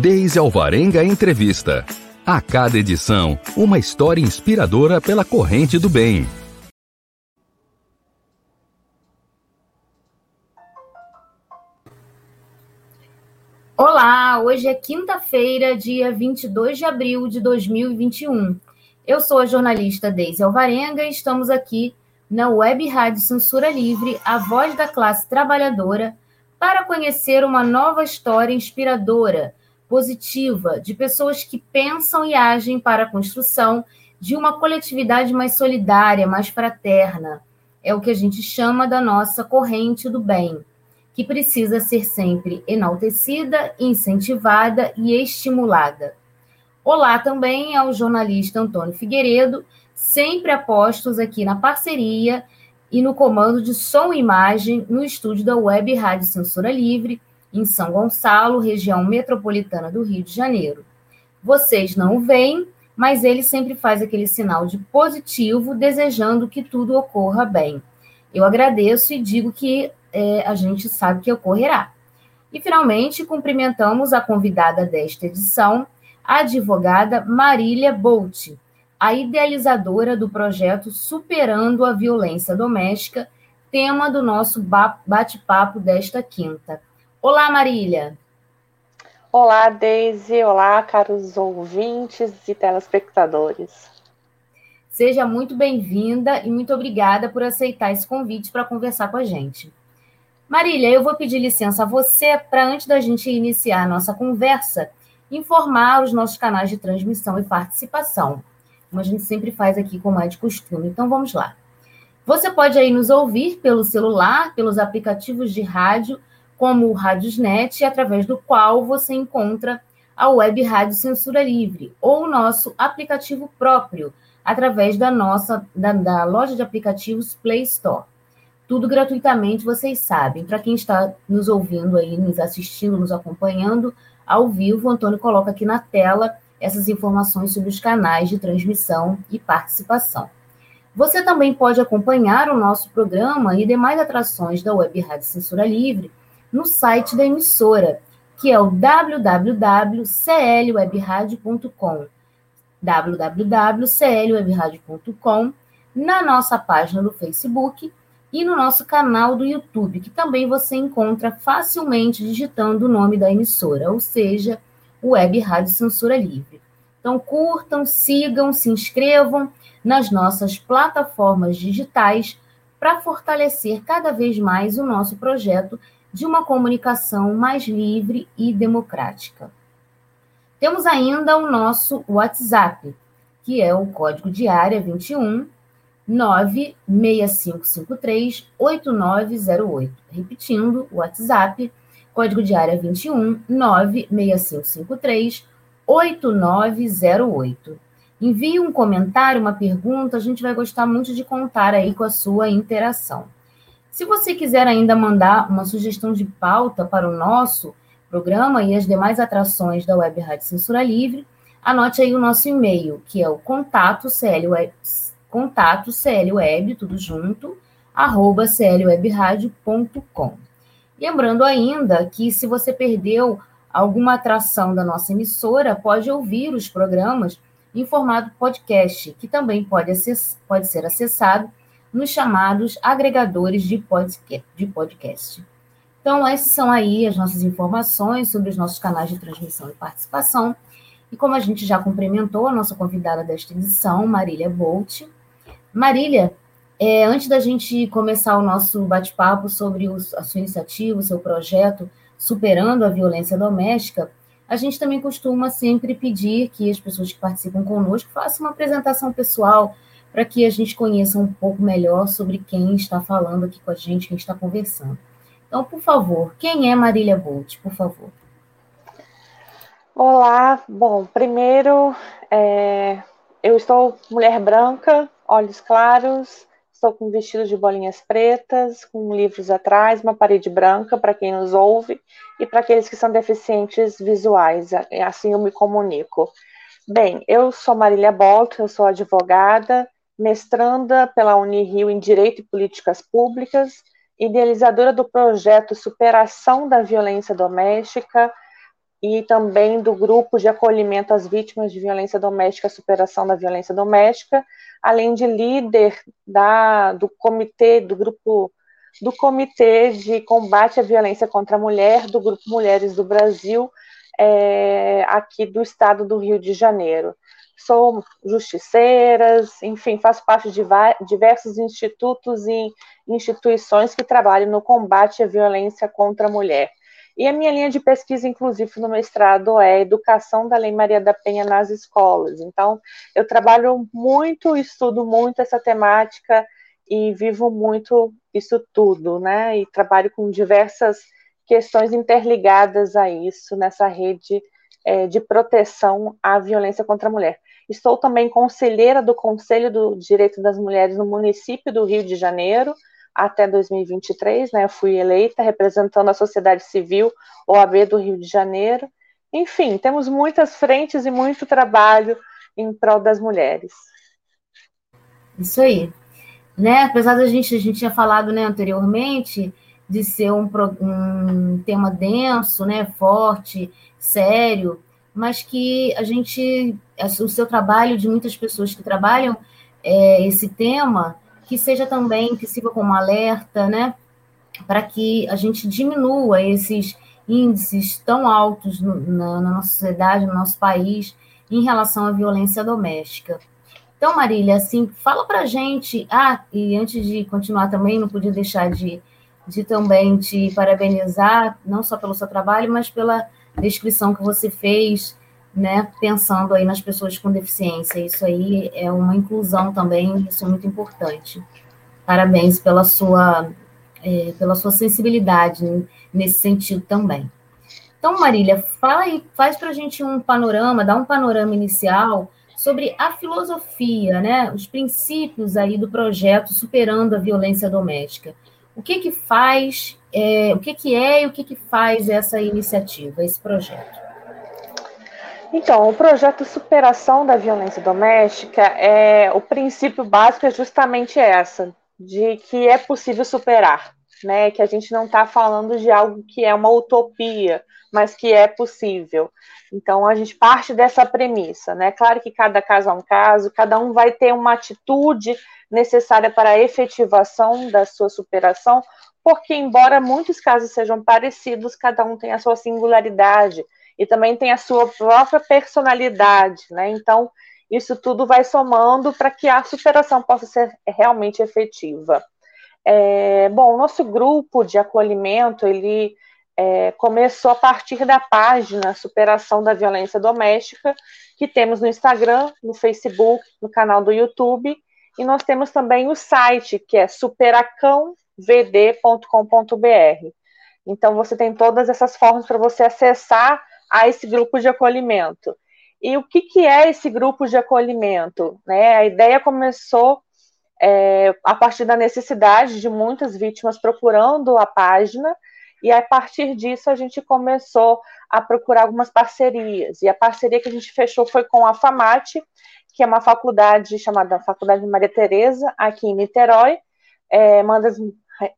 Deise Alvarenga Entrevista. A cada edição, uma história inspiradora pela corrente do bem. Olá, hoje é quinta-feira, dia 22 de abril de 2021. Eu sou a jornalista Deise Alvarenga e estamos aqui na Web Rádio Censura Livre, a voz da classe trabalhadora, para conhecer uma nova história inspiradora positiva de pessoas que pensam e agem para a construção de uma coletividade mais solidária, mais fraterna. É o que a gente chama da nossa corrente do bem, que precisa ser sempre enaltecida, incentivada e estimulada. Olá também ao jornalista Antônio Figueiredo, sempre apostos aqui na parceria e no comando de som e imagem no estúdio da Web Rádio Censura Livre, em São Gonçalo, região metropolitana do Rio de Janeiro. Vocês não o veem, mas ele sempre faz aquele sinal de positivo, desejando que tudo ocorra bem. Eu agradeço e digo que é, a gente sabe que ocorrerá. E, finalmente, cumprimentamos a convidada desta edição, a advogada Marília Bolt, a idealizadora do projeto Superando a Violência Doméstica, tema do nosso bate-papo desta quinta. Olá, Marília. Olá, Deise. Olá, caros ouvintes e telespectadores. Seja muito bem-vinda e muito obrigada por aceitar esse convite para conversar com a gente. Marília, eu vou pedir licença a você para, antes da gente iniciar a nossa conversa, informar os nossos canais de transmissão e participação, como a gente sempre faz aqui com mais de costume. Então, vamos lá. Você pode aí nos ouvir pelo celular, pelos aplicativos de rádio como o Radiosnet, através do qual você encontra a Web Rádio Censura Livre, ou o nosso aplicativo próprio, através da nossa da, da loja de aplicativos Play Store. Tudo gratuitamente, vocês sabem. Para quem está nos ouvindo aí, nos assistindo, nos acompanhando ao vivo, o Antônio coloca aqui na tela essas informações sobre os canais de transmissão e participação. Você também pode acompanhar o nosso programa e demais atrações da Web Rádio Censura Livre no site da emissora, que é o www.clwebradio.com www.clwebradio.com na nossa página do Facebook e no nosso canal do YouTube, que também você encontra facilmente digitando o nome da emissora, ou seja, Web Rádio Censura Livre. Então, curtam, sigam, se inscrevam nas nossas plataformas digitais para fortalecer cada vez mais o nosso projeto de uma comunicação mais livre e democrática. Temos ainda o nosso WhatsApp, que é o código de área 21 96553 8908. Repetindo, o WhatsApp, código de área 21 96553 8908. Envie um comentário, uma pergunta, a gente vai gostar muito de contar aí com a sua interação. Se você quiser ainda mandar uma sugestão de pauta para o nosso programa e as demais atrações da Web Rádio Censura Livre, anote aí o nosso e-mail, que é o contato clweb, contato clweb, tudo junto, arroba clwebradio.com. Lembrando ainda que se você perdeu alguma atração da nossa emissora, pode ouvir os programas em formato podcast, que também pode, acess pode ser acessado nos chamados agregadores de podcast. Então, essas são aí as nossas informações sobre os nossos canais de transmissão e participação. E como a gente já cumprimentou a nossa convidada desta edição, Marília Bolt. Marília, é, antes da gente começar o nosso bate-papo sobre a sua iniciativa, o seu projeto Superando a Violência Doméstica, a gente também costuma sempre pedir que as pessoas que participam conosco façam uma apresentação pessoal, para que a gente conheça um pouco melhor sobre quem está falando aqui com a gente, quem está conversando. Então, por favor, quem é Marília Bolt, por favor? Olá, bom, primeiro, é, eu estou mulher branca, olhos claros, estou com vestido de bolinhas pretas, com livros atrás, uma parede branca para quem nos ouve e para aqueles que são deficientes visuais, é, assim eu me comunico. Bem, eu sou Marília Bolt, eu sou advogada, mestranda pela Unirio em Direito e Políticas Públicas, idealizadora do projeto Superação da Violência Doméstica e também do grupo de acolhimento às vítimas de violência doméstica, superação da violência doméstica, além de líder da, do comitê, do grupo do Comitê de Combate à Violência contra a Mulher, do Grupo Mulheres do Brasil, é, aqui do estado do Rio de Janeiro. Sou justiceiras, enfim, faço parte de diversos institutos e instituições que trabalham no combate à violência contra a mulher. E a minha linha de pesquisa, inclusive, no mestrado é Educação da Lei Maria da Penha nas escolas. Então, eu trabalho muito, estudo muito essa temática e vivo muito isso tudo, né? E trabalho com diversas questões interligadas a isso nessa rede é, de proteção à violência contra a mulher. Estou também conselheira do Conselho do Direito das Mulheres no município do Rio de Janeiro, até 2023, né? Eu fui eleita representando a sociedade civil, OAB do Rio de Janeiro. Enfim, temos muitas frentes e muito trabalho em prol das mulheres. Isso aí. Né? Apesar da gente, a gente tinha falado né, anteriormente de ser um, um tema denso, né, forte, sério, mas que a gente, o seu trabalho de muitas pessoas que trabalham é, esse tema, que seja também, que sirva como alerta, né, para que a gente diminua esses índices tão altos no, na, na, nossa sociedade, no nosso país, em relação à violência doméstica. Então, Marília, assim, fala para gente. Ah, e antes de continuar também, não podia deixar de, de também te parabenizar, não só pelo seu trabalho, mas pela descrição que você fez, né, pensando aí nas pessoas com deficiência. Isso aí é uma inclusão também, isso é muito importante. Parabéns pela sua, é, pela sua sensibilidade nesse sentido também. Então, Marília, fala aí, faz para a gente um panorama, dá um panorama inicial sobre a filosofia, né, os princípios aí do projeto Superando a Violência Doméstica. O que que faz, é, o que que é e o que que faz essa iniciativa, esse projeto? Então, o projeto Superação da Violência Doméstica é o princípio básico é justamente essa, de que é possível superar, né? Que a gente não está falando de algo que é uma utopia, mas que é possível. Então, a gente parte dessa premissa, né? Claro que cada caso é um caso, cada um vai ter uma atitude necessária para a efetivação da sua superação, porque, embora muitos casos sejam parecidos, cada um tem a sua singularidade e também tem a sua própria personalidade, né? Então, isso tudo vai somando para que a superação possa ser realmente efetiva. É, bom, o nosso grupo de acolhimento, ele é, começou a partir da página Superação da Violência Doméstica, que temos no Instagram, no Facebook, no canal do YouTube, e nós temos também o site, que é superacãovd.com.br. Então, você tem todas essas formas para você acessar a esse grupo de acolhimento. E o que, que é esse grupo de acolhimento? Né? A ideia começou é, a partir da necessidade de muitas vítimas procurando a página, e a partir disso a gente começou a procurar algumas parcerias. E a parceria que a gente fechou foi com a FAMAT, que é uma faculdade chamada Faculdade Maria Tereza, aqui em Niterói, é uma das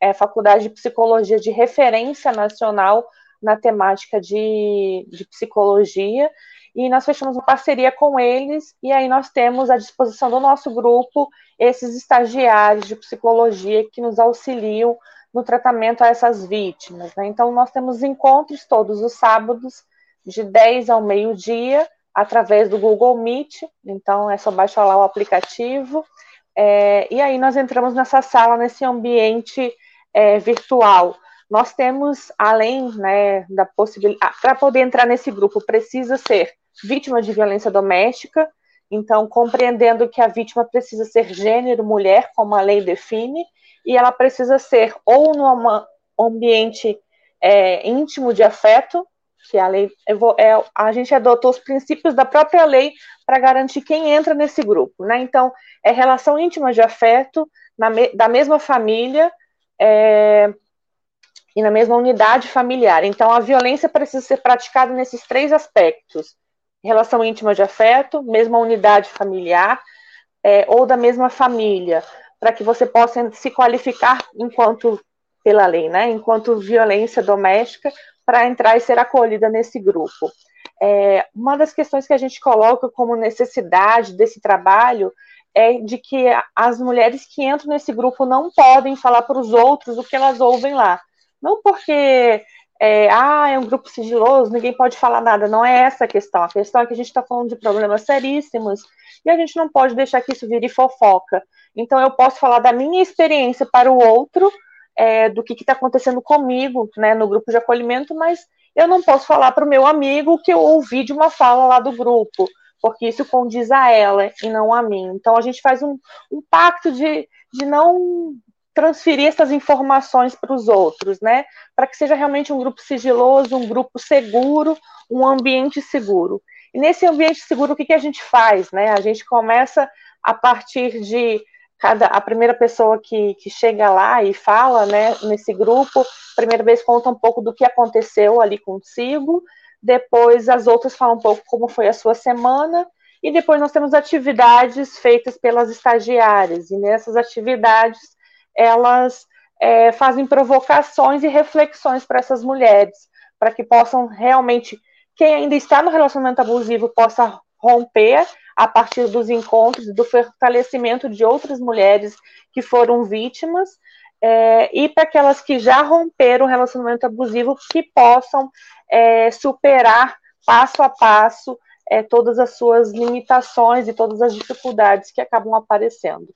é, faculdades de psicologia de referência nacional na temática de, de psicologia, e nós fechamos uma parceria com eles, e aí nós temos à disposição do nosso grupo esses estagiários de psicologia que nos auxiliam no tratamento a essas vítimas. Né? Então, nós temos encontros todos os sábados, de 10 ao meio-dia, através do Google Meet, então é só baixar lá o aplicativo, é, e aí nós entramos nessa sala, nesse ambiente é, virtual, nós temos, além né, da possibilidade, para poder entrar nesse grupo, precisa ser vítima de violência doméstica, então, compreendendo que a vítima precisa ser gênero, mulher, como a lei define, e ela precisa ser ou num ambiente é, íntimo de afeto, que a lei é, a gente adotou os princípios da própria lei para garantir quem entra nesse grupo, né? Então, é relação íntima de afeto na, da mesma família, é, e na mesma unidade familiar. Então, a violência precisa ser praticada nesses três aspectos: relação íntima de afeto, mesma unidade familiar é, ou da mesma família, para que você possa se qualificar enquanto pela lei, né? Enquanto violência doméstica para entrar e ser acolhida nesse grupo. É, uma das questões que a gente coloca como necessidade desse trabalho é de que as mulheres que entram nesse grupo não podem falar para os outros o que elas ouvem lá. Não porque é, ah, é um grupo sigiloso, ninguém pode falar nada. Não é essa a questão. A questão é que a gente está falando de problemas seríssimos e a gente não pode deixar que isso vire fofoca. Então, eu posso falar da minha experiência para o outro, é, do que está acontecendo comigo né, no grupo de acolhimento, mas eu não posso falar para o meu amigo que eu ouvi de uma fala lá do grupo, porque isso condiz a ela e não a mim. Então, a gente faz um, um pacto de, de não transferir essas informações para os outros, né? Para que seja realmente um grupo sigiloso, um grupo seguro, um ambiente seguro. E nesse ambiente seguro, o que, que a gente faz, né? A gente começa a partir de cada a primeira pessoa que, que chega lá e fala, né? Nesse grupo, primeira vez conta um pouco do que aconteceu ali consigo, depois as outras falam um pouco como foi a sua semana. E depois nós temos atividades feitas pelas estagiárias. E nessas atividades elas é, fazem provocações e reflexões para essas mulheres, para que possam realmente, quem ainda está no relacionamento abusivo, possa romper a partir dos encontros do fortalecimento de outras mulheres que foram vítimas, é, e para aquelas que já romperam o relacionamento abusivo, que possam é, superar passo a passo é, todas as suas limitações e todas as dificuldades que acabam aparecendo.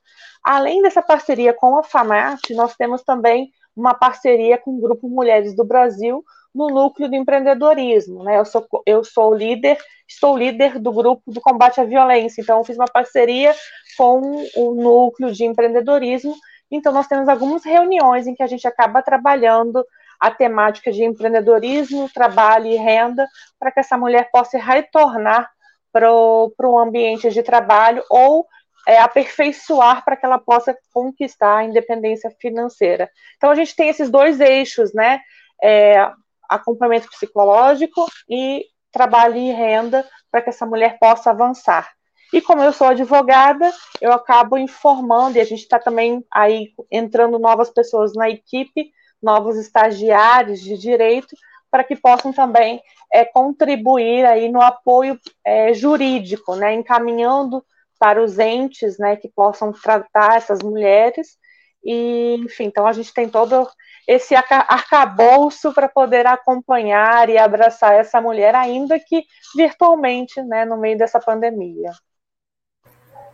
Além dessa parceria com a FAMAT, nós temos também uma parceria com o Grupo Mulheres do Brasil no núcleo do empreendedorismo. Né? Eu, sou, eu sou líder, estou líder do grupo do combate à violência, então eu fiz uma parceria com o núcleo de empreendedorismo. Então, nós temos algumas reuniões em que a gente acaba trabalhando a temática de empreendedorismo, trabalho e renda, para que essa mulher possa retornar para o ambiente de trabalho ou é, aperfeiçoar para que ela possa conquistar a independência financeira. Então, a gente tem esses dois eixos, né? É, acompanhamento psicológico e trabalho e renda para que essa mulher possa avançar. E como eu sou advogada, eu acabo informando, e a gente está também aí entrando novas pessoas na equipe novos estagiários de direito para que possam também é, contribuir aí no apoio é, jurídico, né, encaminhando para os entes né, que possam tratar essas mulheres. E, enfim, então a gente tem todo esse arcabouço para poder acompanhar e abraçar essa mulher, ainda que virtualmente, né, no meio dessa pandemia.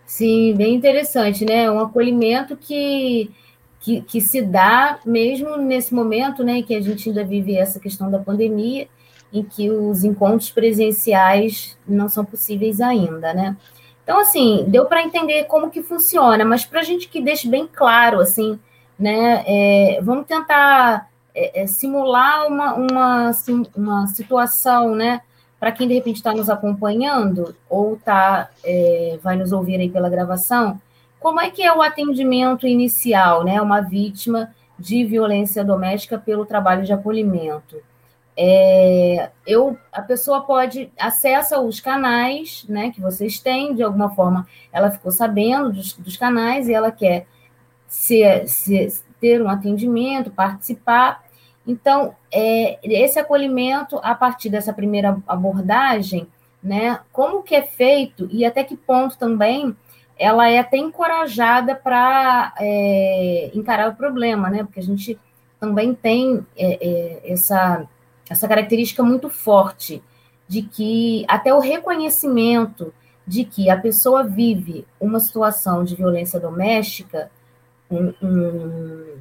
Sim, bem interessante, né? Um acolhimento que que, que se dá mesmo nesse momento, né, que a gente ainda vive essa questão da pandemia, em que os encontros presenciais não são possíveis ainda, né? Então, assim, deu para entender como que funciona, mas para a gente que deixe bem claro, assim, né, é, vamos tentar é, é, simular uma, uma, assim, uma situação, né, para quem de repente está nos acompanhando ou tá, é, vai nos ouvir aí pela gravação, como é que é o atendimento inicial, né? Uma vítima de violência doméstica pelo trabalho de acolhimento. É, eu, a pessoa pode acessa os canais, né, que vocês têm, de alguma forma, ela ficou sabendo dos, dos canais e ela quer se, se, ter um atendimento, participar. Então, é, esse acolhimento, a partir dessa primeira abordagem, né, como que é feito e até que ponto também ela é até encorajada para é, encarar o problema, né? Porque a gente também tem é, é, essa, essa característica muito forte de que até o reconhecimento de que a pessoa vive uma situação de violência doméstica, um, um,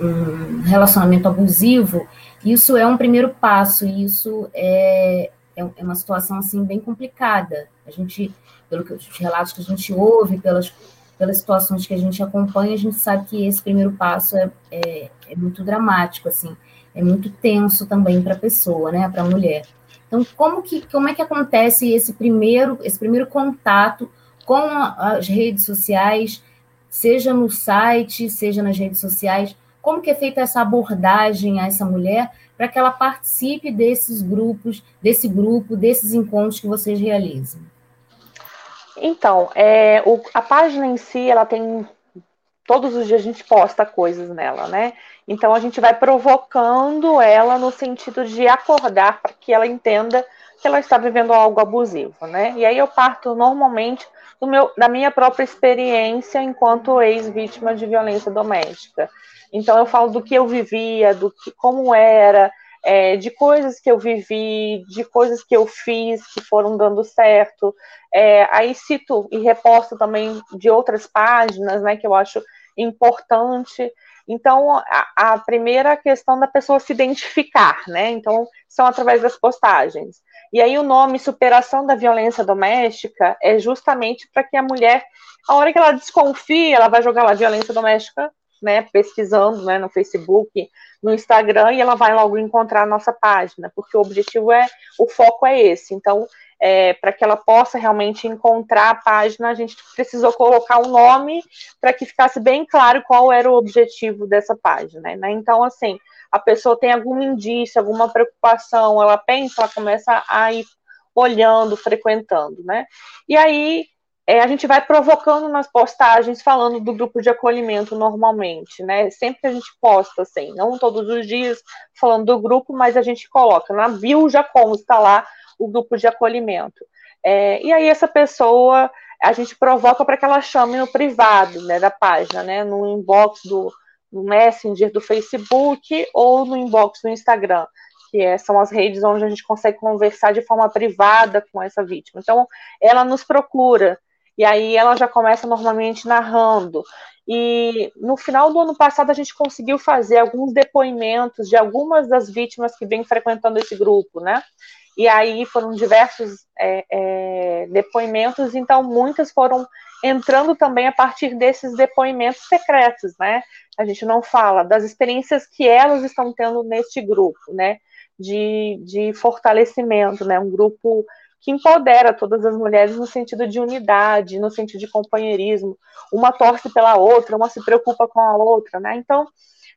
um relacionamento abusivo, isso é um primeiro passo, e isso é, é, uma situação assim bem complicada. A gente pelo que os relatos que a gente ouve, pelas, pelas situações que a gente acompanha, a gente sabe que esse primeiro passo é, é, é muito dramático, assim, é muito tenso também para a pessoa, né, para a mulher. Então, como que como é que acontece esse primeiro esse primeiro contato com as redes sociais, seja no site, seja nas redes sociais? Como que é feita essa abordagem a essa mulher para que ela participe desses grupos, desse grupo, desses encontros que vocês realizam? Então, é, o, a página em si, ela tem todos os dias a gente posta coisas nela, né? Então a gente vai provocando ela no sentido de acordar para que ela entenda que ela está vivendo algo abusivo, né? E aí eu parto normalmente meu, da minha própria experiência enquanto ex-vítima de violência doméstica. Então eu falo do que eu vivia, do que como era, é, de coisas que eu vivi, de coisas que eu fiz que foram dando certo. É, aí cito e reposto também de outras páginas, né, que eu acho importante. Então, a, a, primeira questão da pessoa se identificar, né? Então, são através das postagens. E aí, o nome Superação da Violência Doméstica é justamente para que a mulher, a hora que ela desconfia, ela vai jogar lá violência doméstica, né? Pesquisando né, no Facebook, no Instagram, e ela vai logo encontrar a nossa página, porque o objetivo é, o foco é esse. Então, é, para que ela possa realmente encontrar a página, a gente precisou colocar um nome para que ficasse bem claro qual era o objetivo dessa página. Né? Então, assim, a pessoa tem algum indício, alguma preocupação, ela pensa, ela começa a ir olhando, frequentando, né? E aí é, a gente vai provocando nas postagens falando do grupo de acolhimento normalmente, né? Sempre a gente posta assim, não todos os dias falando do grupo, mas a gente coloca na bio já consta lá o grupo de acolhimento. É, e aí essa pessoa a gente provoca para que ela chame no privado né, da página, né, no inbox do no Messenger do Facebook ou no inbox do Instagram, que é, são as redes onde a gente consegue conversar de forma privada com essa vítima. Então, ela nos procura, e aí ela já começa normalmente narrando. E no final do ano passado a gente conseguiu fazer alguns depoimentos de algumas das vítimas que vêm frequentando esse grupo, né? e aí foram diversos é, é, depoimentos, então muitas foram entrando também a partir desses depoimentos secretos, né? A gente não fala das experiências que elas estão tendo neste grupo, né? De, de fortalecimento, né? Um grupo que empodera todas as mulheres no sentido de unidade, no sentido de companheirismo. Uma torce pela outra, uma se preocupa com a outra, né? Então,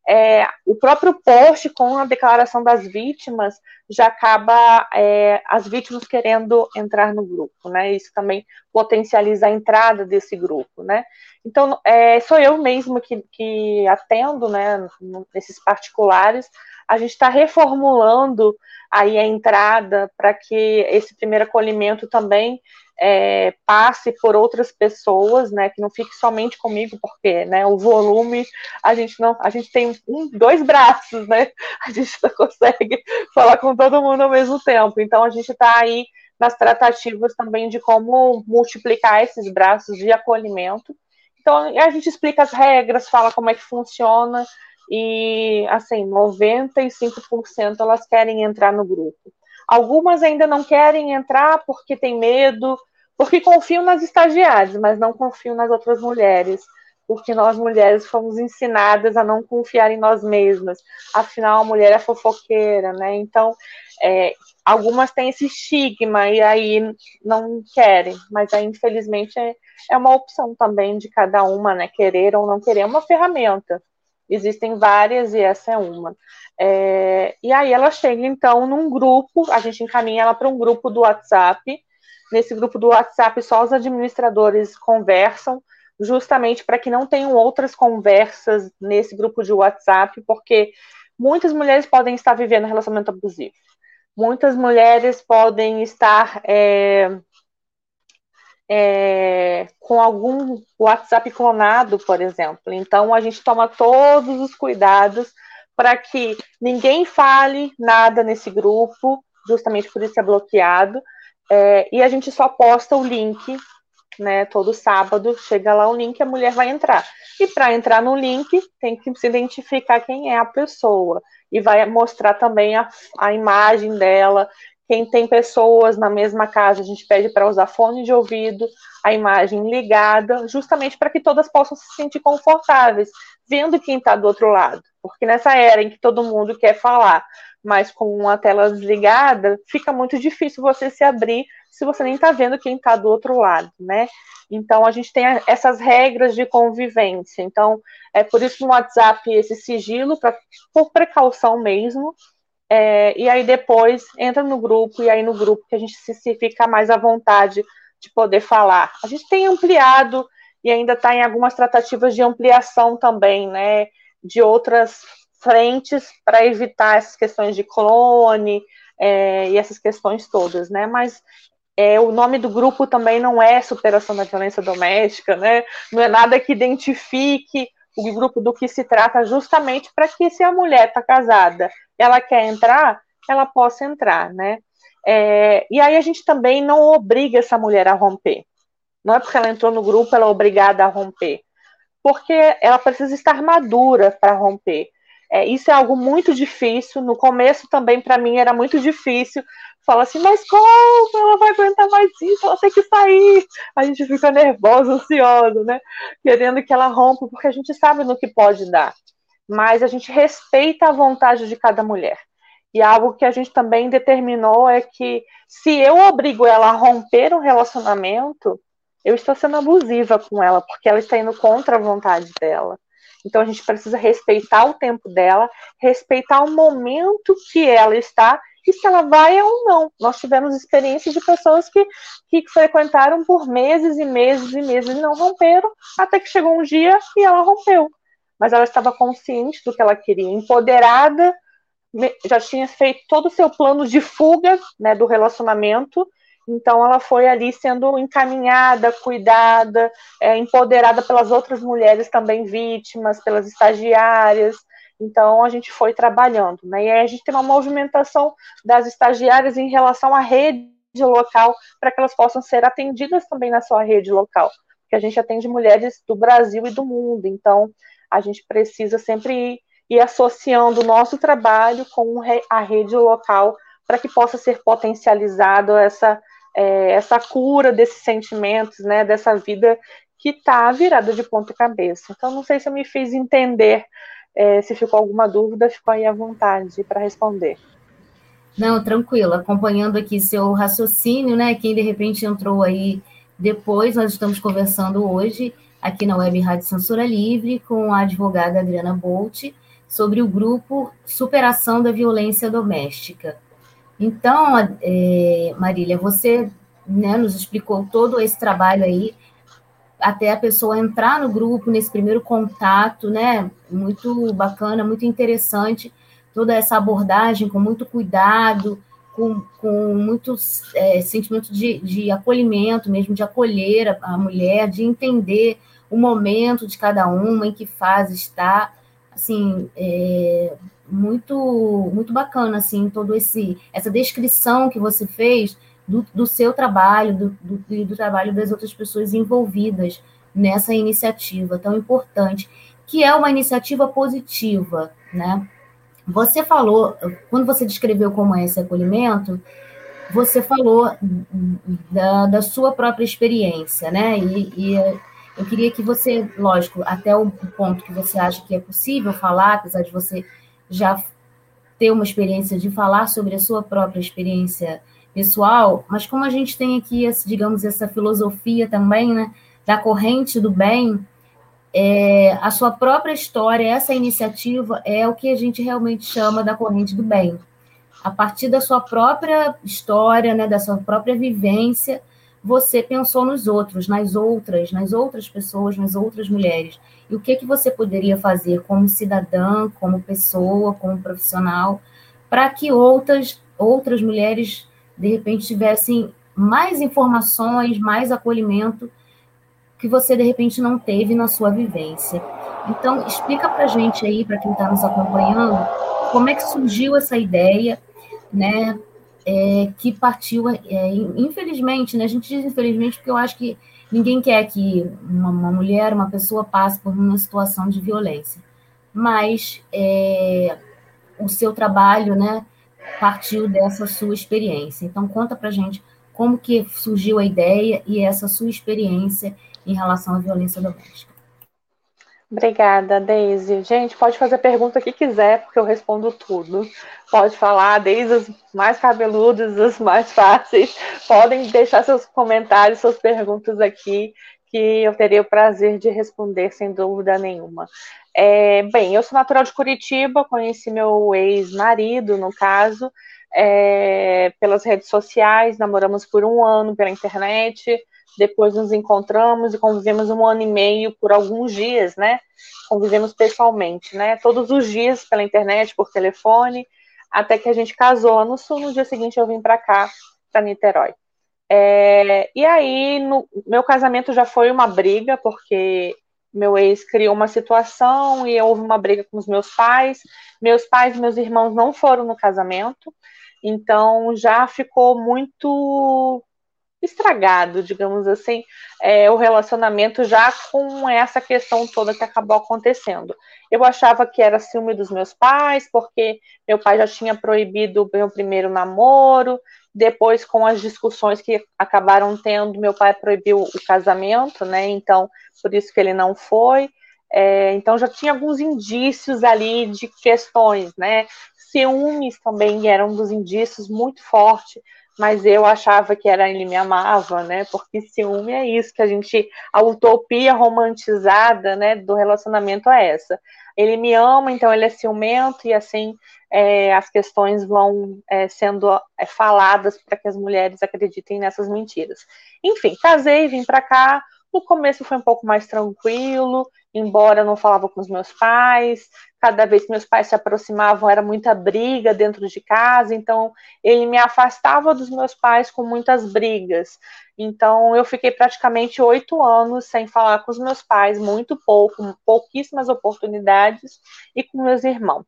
é, o próprio post com a declaração das vítimas já acaba é, as vítimas querendo entrar no grupo, né? Isso também potencializa a entrada desse grupo, né? Então, é, sou eu mesmo que, que atendo, né, nesses particulares. A gente está reformulando aí a entrada para que esse primeiro acolhimento também é, passe por outras pessoas, né, que não fique somente comigo, porque, né, o volume a gente não, a gente tem um, dois braços, né, a gente não consegue falar com todo mundo ao mesmo tempo, então a gente está aí nas tratativas também de como multiplicar esses braços de acolhimento. Então a gente explica as regras, fala como é que funciona e assim, 95% elas querem entrar no grupo. Algumas ainda não querem entrar porque tem medo, porque confiam nas estagiárias, mas não confiam nas outras mulheres, porque nós mulheres fomos ensinadas a não confiar em nós mesmas. Afinal, a mulher é fofoqueira, né? Então, é, algumas têm esse estigma e aí não querem, mas aí, infelizmente, é, é uma opção também de cada uma, né? Querer ou não querer, é uma ferramenta. Existem várias e essa é uma. É, e aí ela chega, então, num grupo, a gente encaminha ela para um grupo do WhatsApp. Nesse grupo do WhatsApp, só os administradores conversam, justamente para que não tenham outras conversas nesse grupo de WhatsApp, porque muitas mulheres podem estar vivendo relacionamento abusivo. Muitas mulheres podem estar é, é, com algum WhatsApp clonado, por exemplo. Então, a gente toma todos os cuidados para que ninguém fale nada nesse grupo, justamente por isso é bloqueado. É, e a gente só posta o link, né? Todo sábado chega lá o link, a mulher vai entrar. E para entrar no link, tem que se identificar quem é a pessoa. E vai mostrar também a, a imagem dela, quem tem pessoas na mesma casa, a gente pede para usar fone de ouvido, a imagem ligada, justamente para que todas possam se sentir confortáveis, vendo quem está do outro lado. Porque nessa era em que todo mundo quer falar, mas com uma tela desligada, fica muito difícil você se abrir se você nem está vendo quem está do outro lado, né? Então a gente tem essas regras de convivência. Então é por isso no WhatsApp esse sigilo, pra, por precaução mesmo, é, e aí depois entra no grupo, e aí no grupo que a gente se, fica mais à vontade de poder falar. A gente tem ampliado e ainda está em algumas tratativas de ampliação também, né, de outras frentes para evitar essas questões de clone é, e essas questões todas, né? Mas é, o nome do grupo também não é superação da violência doméstica, né? Não é nada que identifique o grupo do que se trata, justamente para que se a mulher está casada, ela quer entrar, ela possa entrar, né? É, e aí a gente também não obriga essa mulher a romper. Não é porque ela entrou no grupo, ela é obrigada a romper. Porque ela precisa estar madura para romper. É, isso é algo muito difícil. No começo também, para mim, era muito difícil. Fala assim, mas como? Ela vai aguentar mais isso? Ela tem que sair. A gente fica nervosa, ansiosa, né? Querendo que ela rompa, porque a gente sabe no que pode dar. Mas a gente respeita a vontade de cada mulher. E algo que a gente também determinou é que se eu obrigo ela a romper um relacionamento, eu estou sendo abusiva com ela, porque ela está indo contra a vontade dela. Então a gente precisa respeitar o tempo dela, respeitar o momento que ela está e se ela vai ou não. Nós tivemos experiências de pessoas que, que frequentaram por meses e meses e meses e não romperam, até que chegou um dia e ela rompeu. Mas ela estava consciente do que ela queria, empoderada já tinha feito todo o seu plano de fuga né, do relacionamento, então ela foi ali sendo encaminhada, cuidada, é, empoderada pelas outras mulheres também vítimas, pelas estagiárias. Então a gente foi trabalhando, né? E aí a gente tem uma movimentação das estagiárias em relação à rede local para que elas possam ser atendidas também na sua rede local, porque a gente atende mulheres do Brasil e do mundo. Então a gente precisa sempre ir e associando o nosso trabalho com a rede local para que possa ser potencializado essa, é, essa cura desses sentimentos, né, dessa vida que está virada de ponta cabeça. Então, não sei se eu me fiz entender, é, se ficou alguma dúvida, ficou aí à vontade para responder. Não, tranquilo, acompanhando aqui seu raciocínio, né, quem de repente entrou aí depois, nós estamos conversando hoje aqui na Web Rádio Censura Livre com a advogada Adriana Bolt, sobre o grupo Superação da Violência Doméstica. Então, é, Marília, você né, nos explicou todo esse trabalho aí, até a pessoa entrar no grupo, nesse primeiro contato, né? Muito bacana, muito interessante, toda essa abordagem com muito cuidado, com, com muito é, sentimento de, de acolhimento, mesmo de acolher a, a mulher, de entender o momento de cada uma, em que fase está assim, é, muito muito bacana, assim, todo esse essa descrição que você fez do, do seu trabalho, do, do, do trabalho das outras pessoas envolvidas nessa iniciativa tão importante, que é uma iniciativa positiva, né? Você falou, quando você descreveu como é esse acolhimento, você falou da, da sua própria experiência, né? E, e eu queria que você, lógico, até o ponto que você acha que é possível falar, apesar de você já ter uma experiência de falar sobre a sua própria experiência pessoal, mas como a gente tem aqui, digamos, essa filosofia também, né, da corrente do bem, é, a sua própria história, essa iniciativa é o que a gente realmente chama da corrente do bem. A partir da sua própria história, né, da sua própria vivência, você pensou nos outros, nas outras, nas outras pessoas, nas outras mulheres. E o que, que você poderia fazer como cidadã, como pessoa, como profissional, para que outras, outras mulheres, de repente, tivessem mais informações, mais acolhimento que você, de repente, não teve na sua vivência. Então, explica para gente aí, para quem está nos acompanhando, como é que surgiu essa ideia, né? é, que partiu, é, infelizmente, né? A gente diz infelizmente porque eu acho que ninguém quer que uma, uma mulher, uma pessoa passe por uma situação de violência. Mas é, o seu trabalho, né, partiu dessa sua experiência. Então, conta para gente como que surgiu a ideia e essa sua experiência em relação à violência doméstica. Obrigada, Deise. Gente, pode fazer a pergunta que quiser, porque eu respondo tudo. Pode falar, desde os mais cabeludos, os mais fáceis. Podem deixar seus comentários, suas perguntas aqui, que eu terei o prazer de responder, sem dúvida nenhuma. É, bem, eu sou natural de Curitiba, conheci meu ex-marido, no caso, é, pelas redes sociais, namoramos por um ano pela internet, depois nos encontramos e convivemos um ano e meio por alguns dias, né? Convivemos pessoalmente, né? Todos os dias pela internet, por telefone, até que a gente casou no sul. No dia seguinte eu vim para cá, para Niterói. É, e aí, no, meu casamento já foi uma briga, porque meu ex criou uma situação e houve uma briga com os meus pais. Meus pais e meus irmãos não foram no casamento, então já ficou muito estragado, digamos assim, é, o relacionamento já com essa questão toda que acabou acontecendo. Eu achava que era ciúme dos meus pais, porque meu pai já tinha proibido o meu primeiro namoro, depois com as discussões que acabaram tendo, meu pai proibiu o casamento, né? Então, por isso que ele não foi. É, então já tinha alguns indícios ali de questões, né? Ciúmes também era um dos indícios muito forte mas eu achava que era ele me amava, né? Porque ciúme é isso que a gente a utopia romantizada, né, do relacionamento é essa. Ele me ama, então ele é ciumento e assim é, as questões vão é, sendo é, faladas para que as mulheres acreditem nessas mentiras. Enfim, casei, vim para cá. No começo foi um pouco mais tranquilo, embora eu não falava com os meus pais, cada vez que meus pais se aproximavam era muita briga dentro de casa, então ele me afastava dos meus pais com muitas brigas. Então eu fiquei praticamente oito anos sem falar com os meus pais, muito pouco, pouquíssimas oportunidades, e com meus irmãos.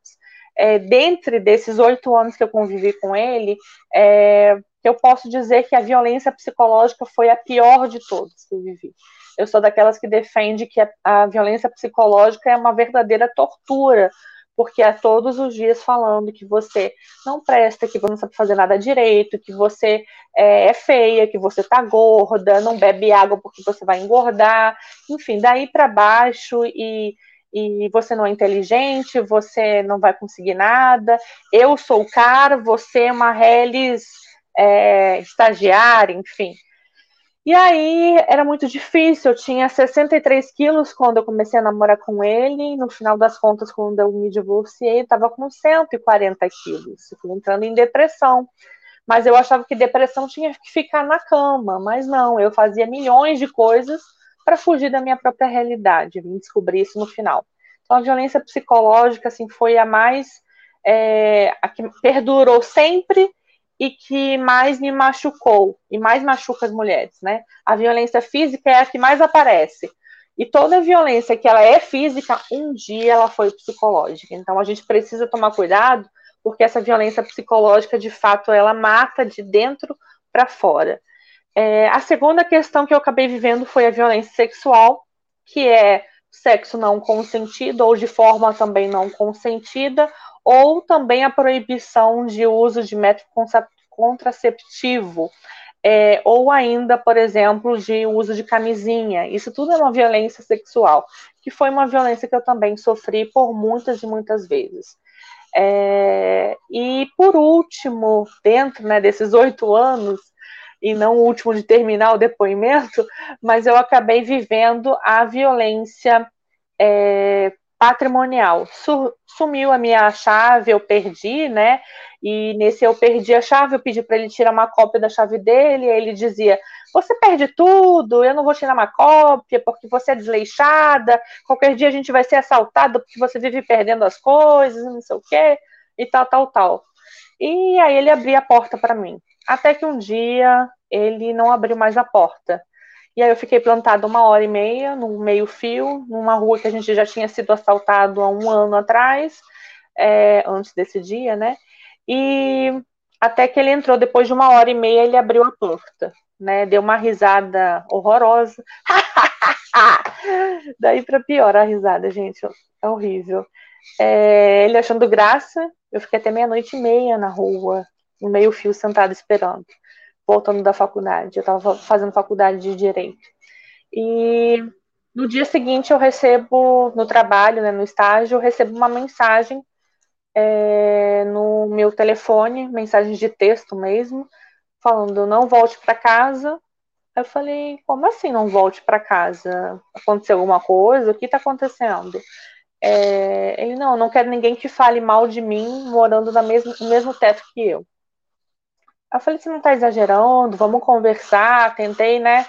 É, dentre desses oito anos que eu convivi com ele, é, eu posso dizer que a violência psicológica foi a pior de todas que eu vivi. Eu sou daquelas que defende que a, a violência psicológica é uma verdadeira tortura, porque é todos os dias falando que você não presta, que você não sabe fazer nada direito, que você é, é feia, que você tá gorda, não bebe água porque você vai engordar, enfim, daí para baixo e e você não é inteligente, você não vai conseguir nada, eu sou o cara, você é uma reles é, estagiária, enfim. E aí era muito difícil, eu tinha 63 quilos quando eu comecei a namorar com ele, no final das contas, quando eu me divorciei, estava com 140 quilos, fui entrando em depressão. Mas eu achava que depressão tinha que ficar na cama, mas não, eu fazia milhões de coisas para fugir da minha própria realidade, vim descobrir isso no final. Então a violência psicológica assim foi a mais é, a que perdurou sempre e que mais me machucou e mais machuca as mulheres, né? A violência física é a que mais aparece. E toda violência que ela é física, um dia ela foi psicológica. Então a gente precisa tomar cuidado, porque essa violência psicológica, de fato, ela mata de dentro para fora. É, a segunda questão que eu acabei vivendo foi a violência sexual, que é sexo não consentido ou de forma também não consentida, ou também a proibição de uso de método contraceptivo, é, ou ainda, por exemplo, de uso de camisinha. Isso tudo é uma violência sexual, que foi uma violência que eu também sofri por muitas e muitas vezes. É, e por último, dentro né, desses oito anos, e não o último de terminar o depoimento, mas eu acabei vivendo a violência é, patrimonial. Sumiu a minha chave, eu perdi, né? E nesse eu perdi a chave, eu pedi para ele tirar uma cópia da chave dele, ele dizia: Você perde tudo, eu não vou tirar uma cópia porque você é desleixada, qualquer dia a gente vai ser assaltado porque você vive perdendo as coisas, não sei o quê, e tal, tal, tal. E aí ele abria a porta para mim. Até que um dia ele não abriu mais a porta. E aí eu fiquei plantada uma hora e meia, num meio-fio, numa rua que a gente já tinha sido assaltado há um ano atrás, é, antes desse dia, né? E até que ele entrou, depois de uma hora e meia, ele abriu a porta, né? Deu uma risada horrorosa. Daí para pior a risada, gente, é horrível. É, ele achando graça, eu fiquei até meia-noite e meia na rua, no meio-fio, sentado esperando voltando da faculdade. Eu estava fazendo faculdade de direito. E no dia seguinte eu recebo, no trabalho, né, no estágio, eu recebo uma mensagem é, no meu telefone, mensagem de texto mesmo, falando não volte para casa. Eu falei, como assim não volte para casa? Aconteceu alguma coisa? O que está acontecendo? É, ele, não, não quero ninguém que fale mal de mim morando na mesmo, no mesmo teto que eu. Eu falei, você não tá exagerando, vamos conversar. Tentei, né,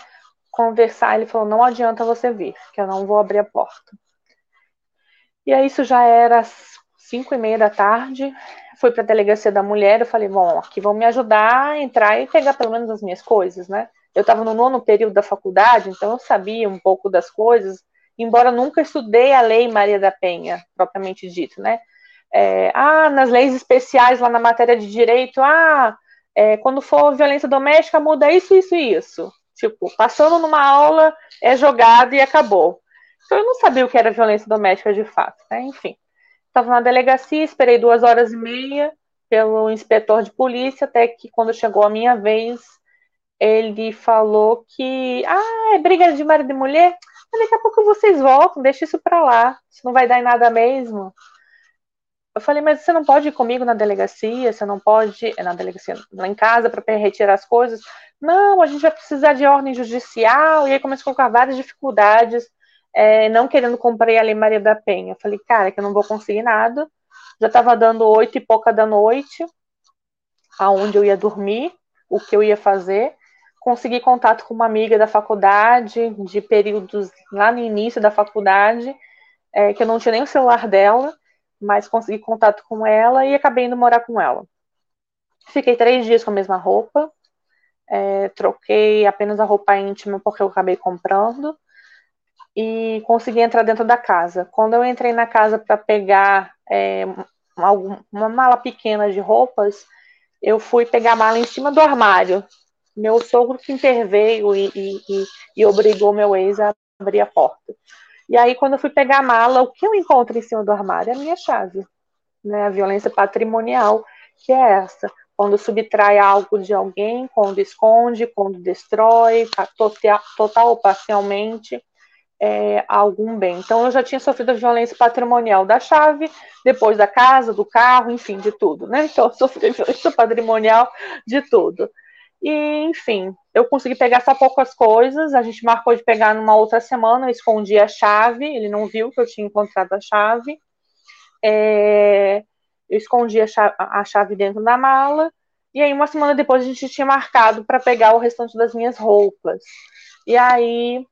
conversar. Ele falou, não adianta você vir, que eu não vou abrir a porta. E aí isso já era cinco e meia da tarde. Fui para a delegacia da mulher. Eu falei, bom, aqui vão me ajudar a entrar e pegar pelo menos as minhas coisas, né? Eu estava no nono período da faculdade, então eu sabia um pouco das coisas, embora nunca estudei a lei Maria da Penha, propriamente dito, né? É, ah, nas leis especiais lá na matéria de direito, ah, é, quando for violência doméstica muda isso, isso e isso. Tipo, passando numa aula é jogado e acabou. Então eu não sabia o que era violência doméstica de fato, né? Enfim. Estava na delegacia, esperei duas horas e meia pelo inspetor de polícia, até que quando chegou a minha vez, ele falou que, ah, é briga de marido e mulher? Daqui a pouco vocês voltam, deixa isso pra lá, isso não vai dar em nada mesmo. Eu falei, mas você não pode ir comigo na delegacia, você não pode, na delegacia, lá em casa para retirar as coisas. Não, a gente vai precisar de ordem judicial, e aí começou a colocar várias dificuldades é, não querendo comprar a Lei Maria da Penha. Eu falei, cara, que eu não vou conseguir nada. Já estava dando oito e pouca da noite, aonde eu ia dormir, o que eu ia fazer. Consegui contato com uma amiga da faculdade, de períodos lá no início da faculdade, é, que eu não tinha nem o celular dela, mas consegui contato com ela e acabei indo morar com ela. Fiquei três dias com a mesma roupa, é, troquei apenas a roupa íntima porque eu acabei comprando e consegui entrar dentro da casa. Quando eu entrei na casa para pegar é, uma mala pequena de roupas, eu fui pegar a mala em cima do armário. Meu sogro que interveio e, e, e, e obrigou meu ex a abrir a porta. E aí, quando eu fui pegar a mala, o que eu encontro em cima do armário é a minha chave. Né? A violência patrimonial, que é essa. Quando subtrai algo de alguém, quando esconde, quando destrói, total, total ou parcialmente é, algum bem. Então, eu já tinha sofrido a violência patrimonial da chave, depois da casa, do carro, enfim, de tudo, né? Então, eu sofri violência patrimonial de tudo. E, enfim, eu consegui pegar só poucas coisas. A gente marcou de pegar numa outra semana. Eu escondi a chave, ele não viu que eu tinha encontrado a chave. É, eu escondi a chave, a chave dentro da mala. E aí, uma semana depois, a gente tinha marcado para pegar o restante das minhas roupas. E aí,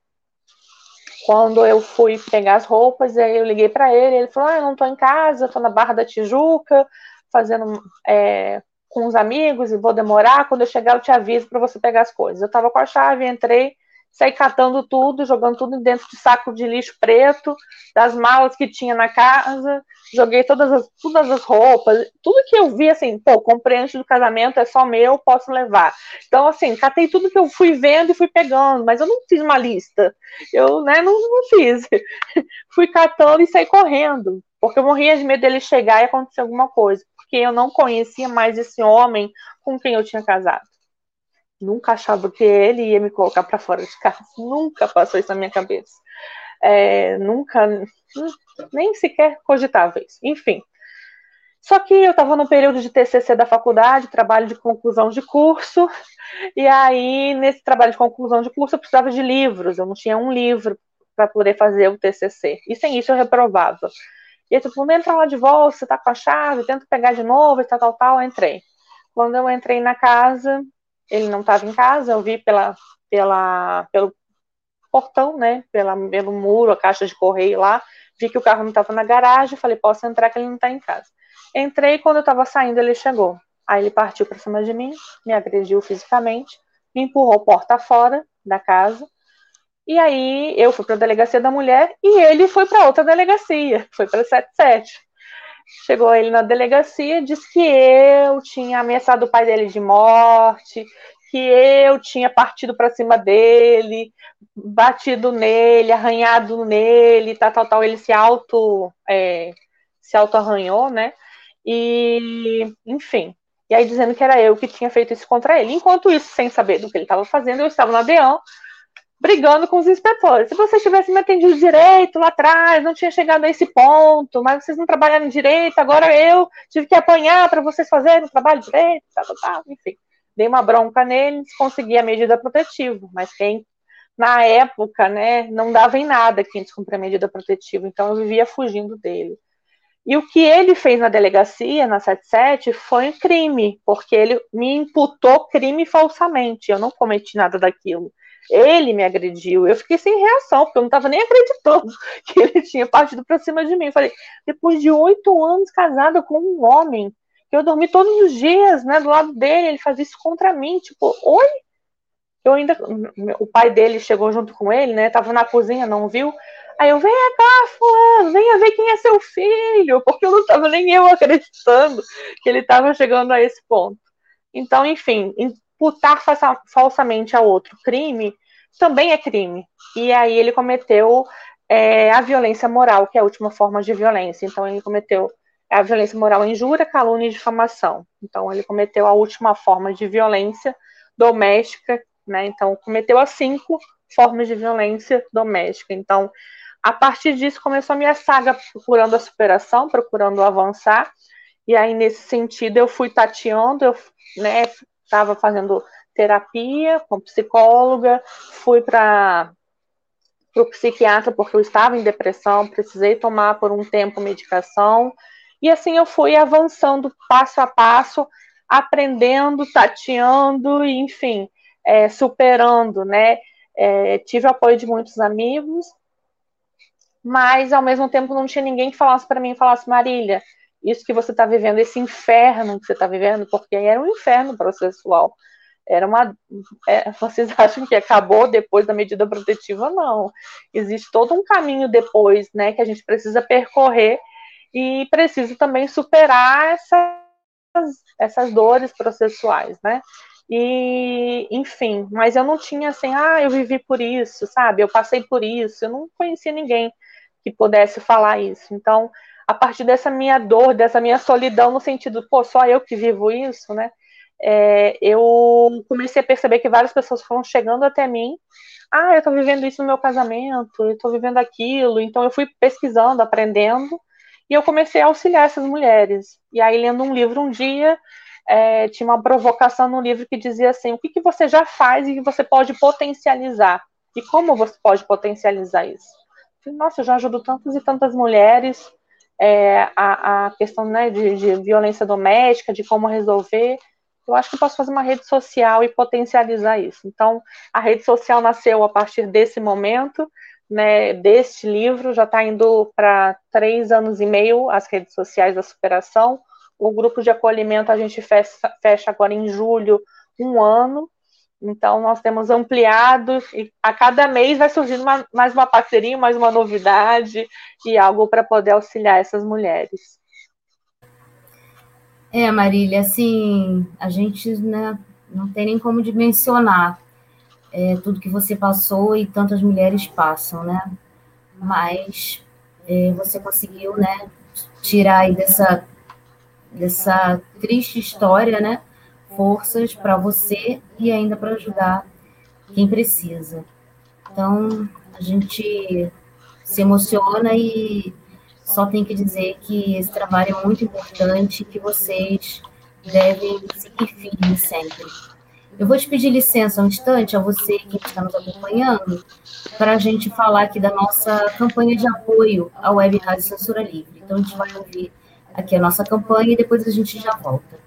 quando eu fui pegar as roupas, aí eu liguei para ele, ele falou: ah, eu não estou em casa, estou na Barra da Tijuca, fazendo é, com os amigos e vou demorar. Quando eu chegar, eu te aviso para você pegar as coisas. Eu estava com a chave, entrei, saí catando tudo, jogando tudo dentro de saco de lixo preto, das malas que tinha na casa, joguei todas as, todas as roupas, tudo que eu vi, assim, pô, comprei antes do casamento, é só meu, posso levar. Então, assim, catei tudo que eu fui vendo e fui pegando, mas eu não fiz uma lista, eu, né, não, não fiz. fui catando e saí correndo, porque eu morria de medo dele chegar e acontecer alguma coisa, porque eu não conhecia mais esse homem com quem eu tinha casado. Nunca achava que ele ia me colocar para fora de casa. Nunca passou isso na minha cabeça. É, nunca, nem sequer cogitava isso. Enfim. Só que eu estava no período de TCC da faculdade, trabalho de conclusão de curso, e aí, nesse trabalho de conclusão de curso, eu precisava de livros, eu não tinha um livro para poder fazer o TCC, e sem isso eu reprovava. E aí, tipo, entra lá de volta, você tá com a chave, tenta pegar de novo, e tal, tal, tal, eu entrei. Quando eu entrei na casa, ele não estava em casa, eu vi pela, pela, pelo portão, né, pela, pelo muro, a caixa de correio lá, vi que o carro não estava na garagem, falei, posso entrar que ele não está em casa. Entrei, quando eu estava saindo, ele chegou. Aí ele partiu para cima de mim, me agrediu fisicamente, me empurrou porta fora da casa, e aí eu fui para a delegacia da mulher e ele foi para outra delegacia, foi para 77. Chegou ele na delegacia, disse que eu tinha ameaçado o pai dele de morte, que eu tinha partido para cima dele, batido nele, arranhado nele, tal, tal, tal. Ele se auto, é, se auto arranhou, né? E, enfim. E aí dizendo que era eu que tinha feito isso contra ele. Enquanto isso, sem saber do que ele estava fazendo, eu estava na DEAN, brigando com os inspetores. Se vocês tivessem me atendido direito lá atrás, não tinha chegado a esse ponto, mas vocês não trabalharam direito, agora eu tive que apanhar para vocês fazerem o trabalho direito, tal, tal, tal, enfim. Dei uma bronca neles, consegui a medida protetiva, mas quem na época, né, não dava em nada quem descumprir a medida protetiva, então eu vivia fugindo dele. E o que ele fez na delegacia, na 77, foi um crime, porque ele me imputou crime falsamente. Eu não cometi nada daquilo. Ele me agrediu. Eu fiquei sem reação, porque eu não estava nem acreditando que ele tinha partido para cima de mim. Falei, depois de oito anos casada com um homem, que eu dormi todos os dias, né, do lado dele, ele faz isso contra mim. Tipo, oi? Eu ainda. O pai dele chegou junto com ele, né? Tava na cozinha, não viu? Aí eu, venha cá, fulano, venha ver quem é seu filho, porque eu não estava nem eu acreditando que ele estava chegando a esse ponto. Então, enfim, imputar falsamente a outro crime também é crime. E aí ele cometeu é, a violência moral, que é a última forma de violência. Então, ele cometeu a violência moral, injúria, calúnia e difamação. Então, ele cometeu a última forma de violência doméstica, né? Então, cometeu as cinco formas de violência doméstica. Então, a partir disso começou a minha saga procurando a superação, procurando avançar. E aí, nesse sentido, eu fui tateando, eu né, estava fazendo terapia com psicóloga, fui para o psiquiatra porque eu estava em depressão, precisei tomar por um tempo medicação. E assim eu fui avançando passo a passo, aprendendo, tateando, enfim, é, superando, né? É, tive apoio de muitos amigos mas ao mesmo tempo não tinha ninguém que falasse para mim, falasse, Marília, isso que você está vivendo, esse inferno que você está vivendo, porque era um inferno processual. Era uma. É, vocês acham que acabou depois da medida protetiva? Não. Existe todo um caminho depois, né, que a gente precisa percorrer e precisa também superar essas, essas dores processuais, né? E, enfim, mas eu não tinha assim, ah, eu vivi por isso, sabe? Eu passei por isso, eu não conhecia ninguém que pudesse falar isso. Então, a partir dessa minha dor, dessa minha solidão, no sentido, pô, só eu que vivo isso, né? É, eu comecei a perceber que várias pessoas foram chegando até mim. Ah, eu tô vivendo isso no meu casamento, eu tô vivendo aquilo. Então, eu fui pesquisando, aprendendo, e eu comecei a auxiliar essas mulheres. E aí, lendo um livro um dia, é, tinha uma provocação no livro que dizia assim: o que, que você já faz e que você pode potencializar? E como você pode potencializar isso? nossa, eu já ajudo tantas e tantas mulheres, é, a, a, questão né, de, de, violência doméstica, de como resolver. Eu acho que eu posso fazer uma rede social e potencializar isso. Então, a rede social nasceu a partir desse momento, né, deste livro, já está indo para três anos e meio as redes sociais da superação. O grupo de acolhimento a gente fecha, fecha agora em julho um ano. Então, nós temos ampliado e a cada mês vai surgindo uma, mais uma parceria, mais uma novidade e algo para poder auxiliar essas mulheres. É, Marília, assim, a gente né, não tem nem como dimensionar é, tudo que você passou e tantas mulheres passam, né? Mas é, você conseguiu, né, tirar aí dessa, dessa triste história, né? Forças para você e ainda para ajudar quem precisa. Então, a gente se emociona e só tem que dizer que esse trabalho é muito importante, que vocês devem seguir firmes sempre. Eu vou te pedir licença um instante a você que está nos acompanhando para a gente falar aqui da nossa campanha de apoio à Web Rádio Censura Livre. Então, a gente vai ouvir aqui a nossa campanha e depois a gente já volta.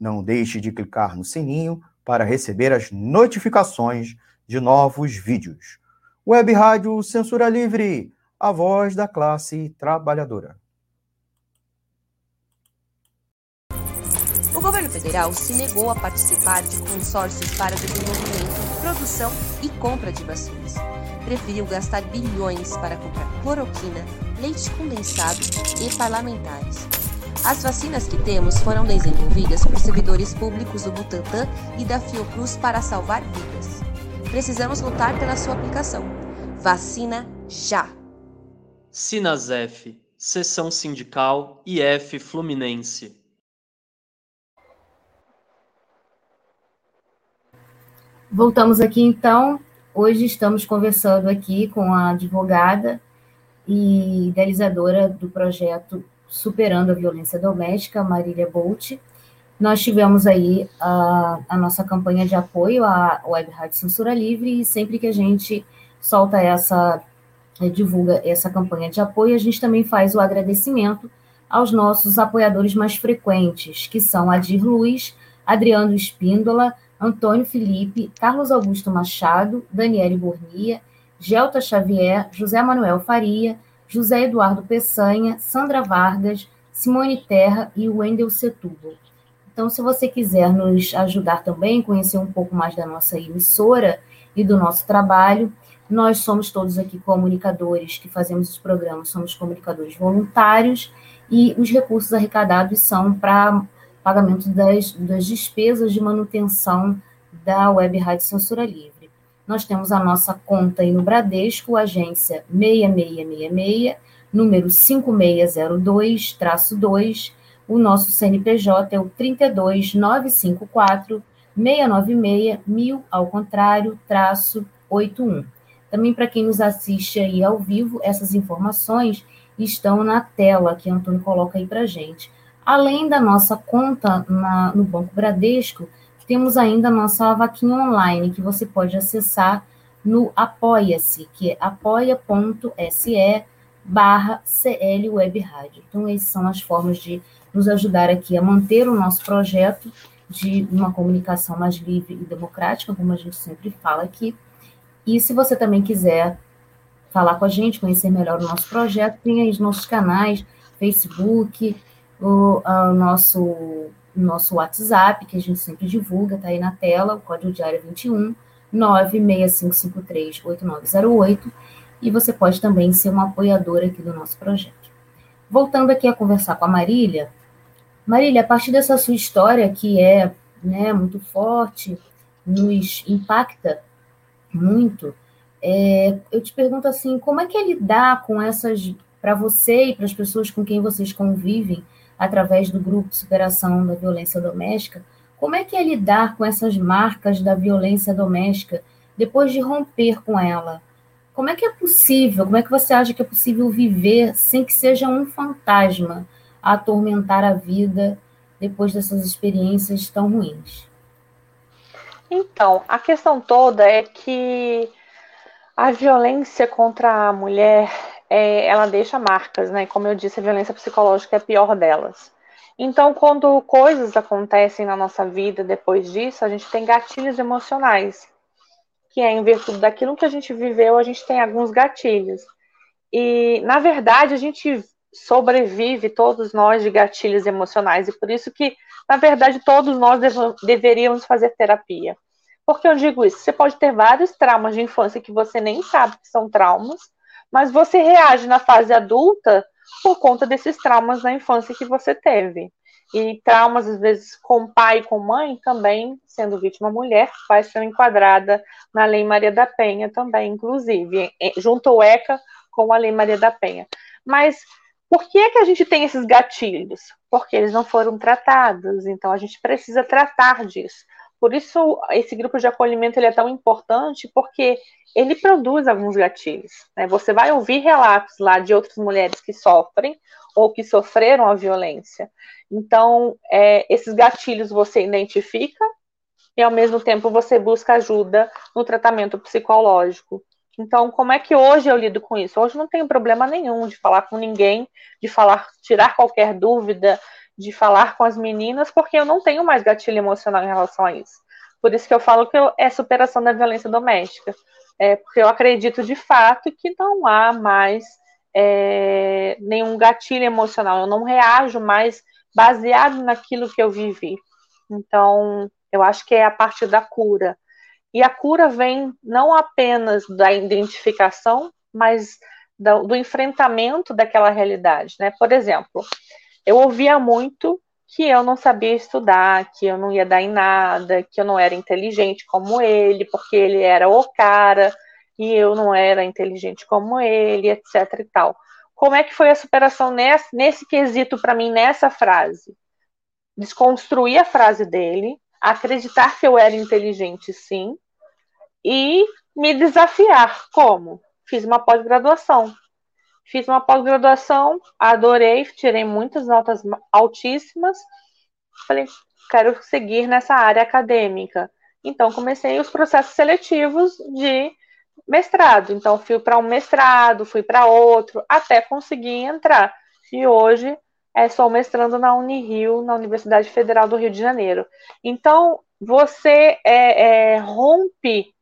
Não deixe de clicar no sininho para receber as notificações de novos vídeos. Web Rádio Censura Livre, a voz da classe trabalhadora. O governo federal se negou a participar de consórcios para desenvolvimento, produção e compra de vacinas. Preferiu gastar bilhões para comprar cloroquina, leite condensado e parlamentares. As vacinas que temos foram desenvolvidas por servidores públicos do Butantan e da Fiocruz para salvar vidas. Precisamos lutar pela sua aplicação. Vacina já! Sinasef, Seção Sindical IF Fluminense. Voltamos aqui então. Hoje estamos conversando aqui com a advogada e idealizadora do projeto Superando a Violência Doméstica, Marília Bolt. Nós tivemos aí a, a nossa campanha de apoio à Web Rádio Censura Livre e sempre que a gente solta essa, eh, divulga essa campanha de apoio, a gente também faz o agradecimento aos nossos apoiadores mais frequentes, que são Adir Luiz, Adriano Espíndola, Antônio Felipe, Carlos Augusto Machado, Daniele Bornia, Gelta Xavier, José Manuel Faria, José Eduardo Peçanha, Sandra Vargas, Simone Terra e Wendel Setúbal. Então, se você quiser nos ajudar também, conhecer um pouco mais da nossa emissora e do nosso trabalho, nós somos todos aqui comunicadores que fazemos os programas, somos comunicadores voluntários e os recursos arrecadados são para pagamento das, das despesas de manutenção da Web Rádio Censura Livre. Nós temos a nossa conta aí no Bradesco, agência 6666, número 5602-2. O nosso CNPJ é o 32954 696 1000, ao contrário, traço 81. Também para quem nos assiste aí ao vivo, essas informações estão na tela que o Antônio coloca aí para gente. Além da nossa conta na, no Banco Bradesco, temos ainda nossa vaquinha online, que você pode acessar no Apoia-se, que é apoia.se barra CL Web Rádio. Então, essas são as formas de nos ajudar aqui a manter o nosso projeto de uma comunicação mais livre e democrática, como a gente sempre fala aqui. E se você também quiser falar com a gente, conhecer melhor o nosso projeto, tem aí os nossos canais, Facebook, o, o nosso, nosso WhatsApp, que a gente sempre divulga, está aí na tela, o código diário 21 965538908, e você pode também ser uma apoiadora aqui do nosso projeto. Voltando aqui a conversar com a Marília, Marília, a partir dessa sua história, que é né, muito forte, nos impacta muito, é, eu te pergunto assim, como é que é lidar com essas, para você e para as pessoas com quem vocês convivem, através do grupo superação da violência doméstica, como é que é lidar com essas marcas da violência doméstica depois de romper com ela? Como é que é possível, como é que você acha que é possível viver sem que seja um fantasma a atormentar a vida depois dessas experiências tão ruins? Então, a questão toda é que a violência contra a mulher é, ela deixa marcas, né? Como eu disse, a violência psicológica é a pior delas. Então, quando coisas acontecem na nossa vida depois disso, a gente tem gatilhos emocionais, que é em virtude daquilo que a gente viveu, a gente tem alguns gatilhos. E, na verdade, a gente sobrevive, todos nós, de gatilhos emocionais, e por isso que, na verdade, todos nós deveríamos fazer terapia. Por que eu digo isso? Você pode ter vários traumas de infância que você nem sabe que são traumas, mas você reage na fase adulta por conta desses traumas na infância que você teve. E traumas, às vezes, com pai e com mãe, também, sendo vítima mulher, vai ser enquadrada na Lei Maria da Penha também, inclusive, junto ao ECA com a Lei Maria da Penha. Mas por que é que a gente tem esses gatilhos? Porque eles não foram tratados, então a gente precisa tratar disso. Por isso, esse grupo de acolhimento ele é tão importante, porque ele produz alguns gatilhos. Né? Você vai ouvir relatos lá de outras mulheres que sofrem ou que sofreram a violência. Então, é, esses gatilhos você identifica e, ao mesmo tempo, você busca ajuda no tratamento psicológico. Então, como é que hoje eu lido com isso? Hoje não tenho problema nenhum de falar com ninguém, de falar, tirar qualquer dúvida, de falar com as meninas, porque eu não tenho mais gatilho emocional em relação a isso. Por isso que eu falo que eu, é superação da violência doméstica. É, porque eu acredito de fato que não há mais é, nenhum gatilho emocional, eu não reajo mais baseado naquilo que eu vivi. Então, eu acho que é a partir da cura. E a cura vem não apenas da identificação, mas do, do enfrentamento daquela realidade. Né? Por exemplo, eu ouvia muito que eu não sabia estudar, que eu não ia dar em nada, que eu não era inteligente como ele, porque ele era o cara e eu não era inteligente como ele, etc e tal. Como é que foi a superação nesse, nesse quesito para mim, nessa frase? Desconstruir a frase dele, acreditar que eu era inteligente, sim, e me desafiar. Como? Fiz uma pós-graduação. Fiz uma pós-graduação, adorei, tirei muitas notas altíssimas. Falei, quero seguir nessa área acadêmica. Então, comecei os processos seletivos de mestrado. Então, fui para um mestrado, fui para outro, até conseguir entrar. E hoje é, sou mestrando na Unirio, na Universidade Federal do Rio de Janeiro. Então, você é, é, rompe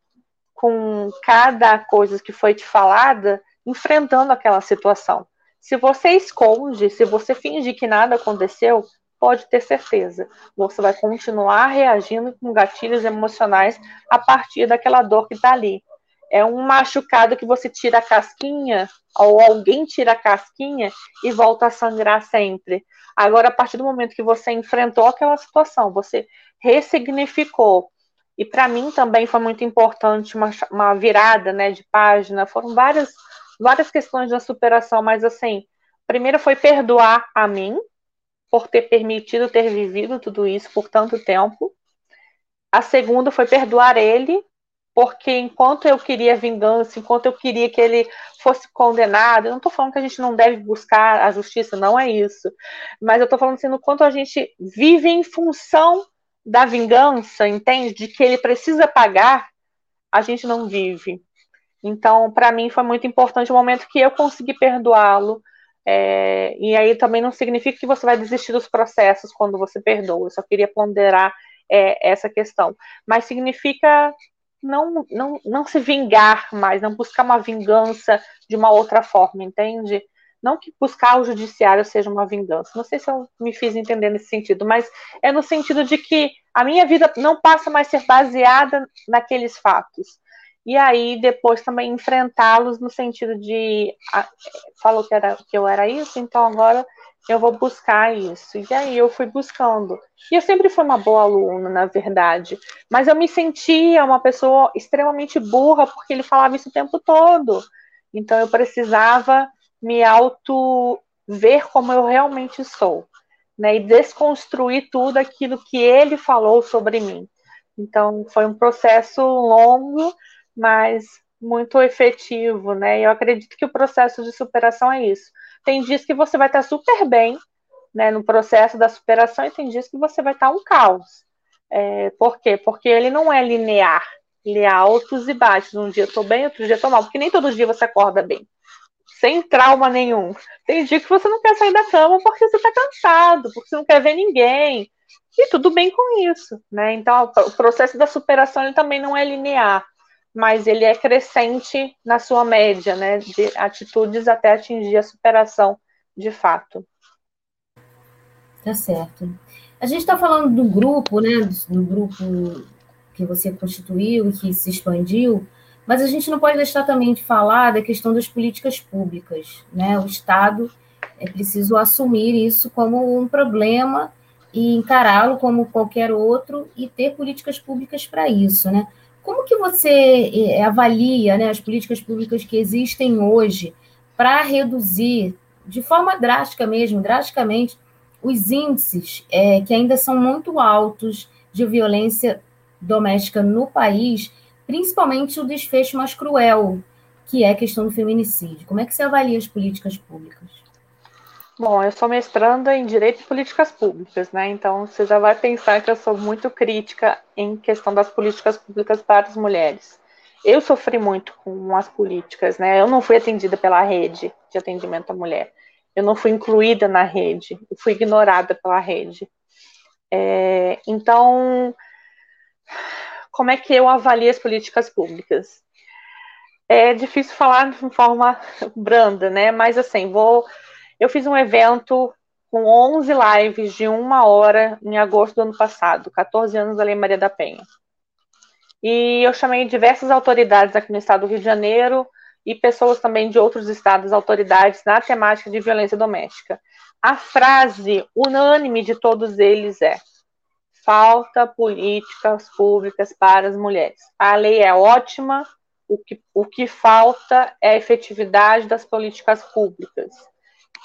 com cada coisa que foi te falada, enfrentando aquela situação. Se você esconde, se você fingir que nada aconteceu, pode ter certeza, você vai continuar reagindo com gatilhos emocionais a partir daquela dor que está ali. É um machucado que você tira a casquinha, ou alguém tira a casquinha e volta a sangrar sempre. Agora, a partir do momento que você enfrentou aquela situação, você ressignificou, e para mim também foi muito importante uma, uma virada né, de página. Foram várias, várias questões da superação, mas assim, primeiro foi perdoar a mim por ter permitido ter vivido tudo isso por tanto tempo. A segunda foi perdoar ele, porque enquanto eu queria vingança, enquanto eu queria que ele fosse condenado, eu não estou falando que a gente não deve buscar a justiça, não é isso. Mas eu estou falando assim, no quanto a gente vive em função da vingança, entende? De que ele precisa pagar, a gente não vive. Então, para mim, foi muito importante o momento que eu consegui perdoá-lo. É, e aí também não significa que você vai desistir dos processos quando você perdoa. Eu só queria ponderar é, essa questão. Mas significa não, não, não se vingar mais, não buscar uma vingança de uma outra forma, entende? Não que buscar o judiciário seja uma vingança. Não sei se eu me fiz entender nesse sentido, mas é no sentido de que a minha vida não passa mais a ser baseada naqueles fatos. E aí depois também enfrentá-los no sentido de falou que, era, que eu era isso, então agora eu vou buscar isso. E aí eu fui buscando. E eu sempre fui uma boa aluna, na verdade. Mas eu me sentia uma pessoa extremamente burra porque ele falava isso o tempo todo. Então eu precisava me auto ver como eu realmente sou, né? E desconstruir tudo aquilo que ele falou sobre mim. Então foi um processo longo, mas muito efetivo, né? Eu acredito que o processo de superação é isso. Tem dias que você vai estar super bem, né, no processo da superação, e tem dias que você vai estar um caos. É, por quê? Porque ele não é linear, ele é altos e baixos. Um dia eu tô bem, outro dia eu tô mal, porque nem todo dia você acorda bem sem trauma nenhum. Tem dia que você não quer sair da cama porque você está cansado, porque você não quer ver ninguém. E tudo bem com isso, né? Então, o processo da superação ele também não é linear, mas ele é crescente na sua média, né? De atitudes até atingir a superação de fato. Tá certo. A gente está falando do grupo, né? Do grupo que você constituiu e que se expandiu. Mas a gente não pode deixar também de falar da questão das políticas públicas. Né? O Estado é preciso assumir isso como um problema e encará-lo como qualquer outro e ter políticas públicas para isso. Né? Como que você é, avalia né, as políticas públicas que existem hoje para reduzir, de forma drástica mesmo, drasticamente, os índices é, que ainda são muito altos de violência doméstica no país principalmente o desfecho mais cruel, que é a questão do feminicídio. Como é que você avalia as políticas públicas? Bom, eu sou mestranda em Direito e Políticas Públicas, né? Então você já vai pensar que eu sou muito crítica em questão das políticas públicas para as mulheres. Eu sofri muito com as políticas, né? Eu não fui atendida pela rede de atendimento à mulher. Eu não fui incluída na rede, eu fui ignorada pela rede. É, então, como é que eu avalio as políticas públicas? É difícil falar de forma branda, né? Mas assim, vou. Eu fiz um evento com 11 lives de uma hora em agosto do ano passado, 14 anos da Lei Maria da Penha. E eu chamei diversas autoridades aqui no estado do Rio de Janeiro e pessoas também de outros estados, autoridades na temática de violência doméstica. A frase unânime de todos eles é: falta políticas públicas para as mulheres. A lei é ótima, o que, o que falta é a efetividade das políticas públicas.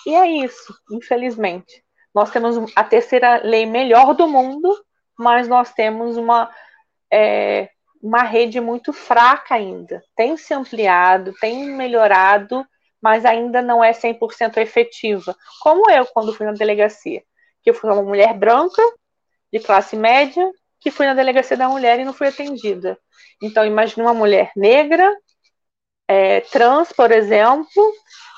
E é isso, infelizmente. Nós temos a terceira lei melhor do mundo, mas nós temos uma, é, uma rede muito fraca ainda. Tem se ampliado, tem melhorado, mas ainda não é 100% efetiva. Como eu, quando fui na delegacia, que eu fui uma mulher branca, de classe média, que fui na delegacia da mulher e não fui atendida. Então, imagine uma mulher negra, é, trans, por exemplo,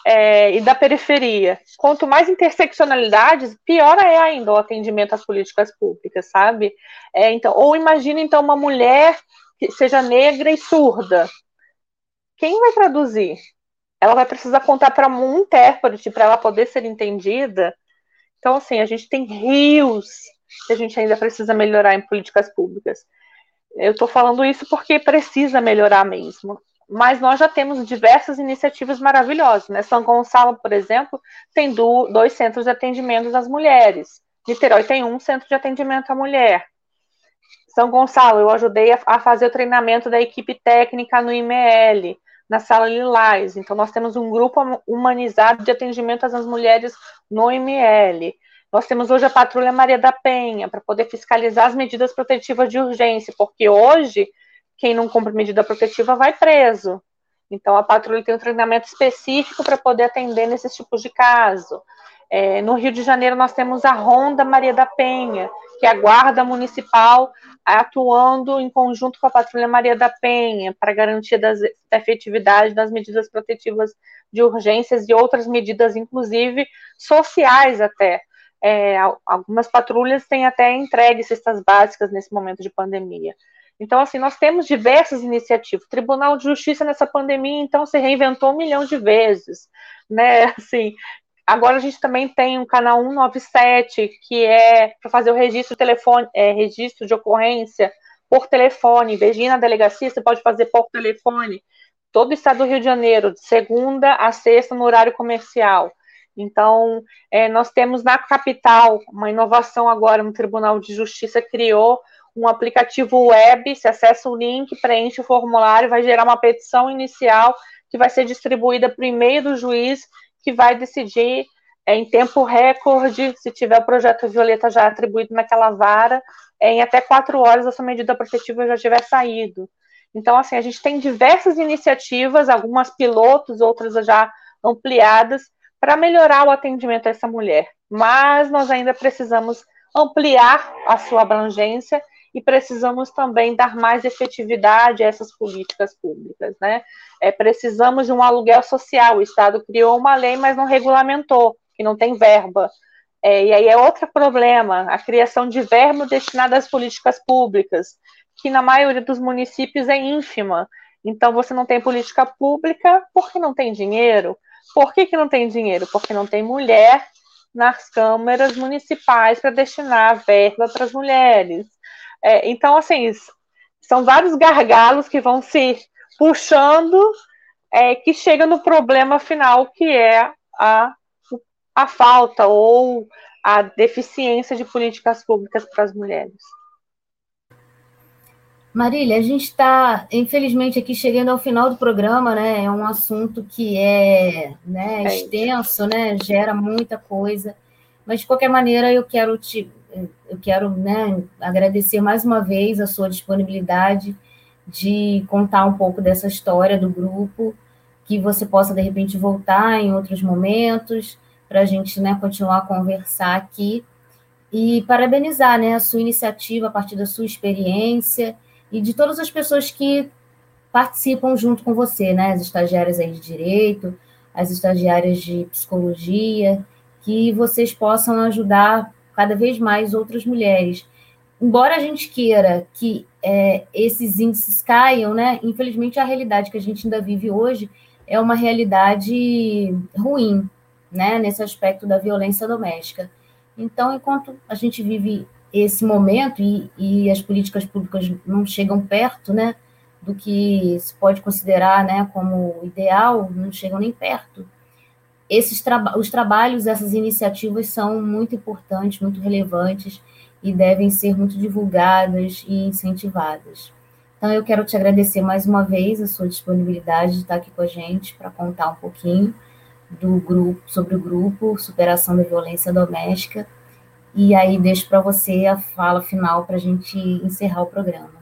é, e da periferia. Quanto mais interseccionalidades, pior é ainda o atendimento às políticas públicas, sabe? É, então, ou imagine então uma mulher que seja negra e surda. Quem vai traduzir? Ela vai precisar contar para um intérprete para ela poder ser entendida. Então, assim, a gente tem rios que a gente ainda precisa melhorar em políticas públicas. Eu estou falando isso porque precisa melhorar mesmo mas nós já temos diversas iniciativas maravilhosas. Né? São Gonçalo, por exemplo, tem do, dois centros de atendimento às mulheres. Niterói tem um centro de atendimento à mulher. São Gonçalo, eu ajudei a, a fazer o treinamento da equipe técnica no IML, na Sala Lilás. Então, nós temos um grupo humanizado de atendimento às mulheres no IML. Nós temos hoje a Patrulha Maria da Penha, para poder fiscalizar as medidas protetivas de urgência, porque hoje quem não cumpre medida protetiva vai preso. Então, a patrulha tem um treinamento específico para poder atender nesses tipos de caso. É, no Rio de Janeiro, nós temos a Ronda Maria da Penha, que é a Guarda Municipal atuando em conjunto com a Patrulha Maria da Penha para garantia das, da efetividade das medidas protetivas de urgências e outras medidas, inclusive sociais até. É, algumas patrulhas têm até entregue cestas básicas nesse momento de pandemia. Então, assim, nós temos diversas iniciativas. O Tribunal de Justiça nessa pandemia, então, se reinventou um milhão de vezes, né? Assim, agora a gente também tem um canal 197, que é para fazer o registro telefone, é, registro de ocorrência por telefone. Em na delegacia, você pode fazer por telefone. Todo o estado do Rio de Janeiro, de segunda a sexta, no horário comercial. Então, é, nós temos na capital uma inovação agora, no Tribunal de Justiça criou um aplicativo web, se acessa o link, preenche o formulário, vai gerar uma petição inicial que vai ser distribuída o e-mail do juiz, que vai decidir é, em tempo recorde, se tiver o projeto Violeta já atribuído naquela vara, é, em até quatro horas essa medida protetiva já tiver saído. Então, assim, a gente tem diversas iniciativas, algumas pilotos, outras já ampliadas, para melhorar o atendimento a essa mulher. Mas nós ainda precisamos ampliar a sua abrangência e precisamos também dar mais efetividade a essas políticas públicas, né? É, precisamos de um aluguel social. O Estado criou uma lei, mas não regulamentou, que não tem verba. É, e aí é outro problema, a criação de verba destinada às políticas públicas, que na maioria dos municípios é ínfima. Então, você não tem política pública porque não tem dinheiro. Por que, que não tem dinheiro? Porque não tem mulher nas câmaras municipais para destinar verba para as mulheres. É, então, assim, são vários gargalos que vão se puxando, é, que chega no problema final, que é a, a falta ou a deficiência de políticas públicas para as mulheres. Marília, a gente está, infelizmente, aqui chegando ao final do programa, né? É um assunto que é, né, é extenso, né? Gera muita coisa. Mas, de qualquer maneira, eu quero te eu quero né, agradecer mais uma vez a sua disponibilidade de contar um pouco dessa história do grupo, que você possa, de repente, voltar em outros momentos, para a gente né, continuar a conversar aqui. E parabenizar né, a sua iniciativa a partir da sua experiência e de todas as pessoas que participam junto com você, né? As estagiárias aí de direito, as estagiárias de psicologia, que vocês possam ajudar cada vez mais outras mulheres. embora a gente queira que é, esses índices caiam, né, infelizmente a realidade que a gente ainda vive hoje é uma realidade ruim, né, nesse aspecto da violência doméstica. Então, enquanto a gente vive esse momento e, e as políticas públicas não chegam perto, né, do que se pode considerar, né, como ideal, não chegam nem perto. Esses os trabalhos, essas iniciativas são muito importantes, muito relevantes e devem ser muito divulgadas e incentivadas. Então, eu quero te agradecer mais uma vez a sua disponibilidade de estar aqui com a gente para contar um pouquinho do grupo sobre o grupo Superação da Violência Doméstica. E aí deixo para você a fala final para a gente encerrar o programa.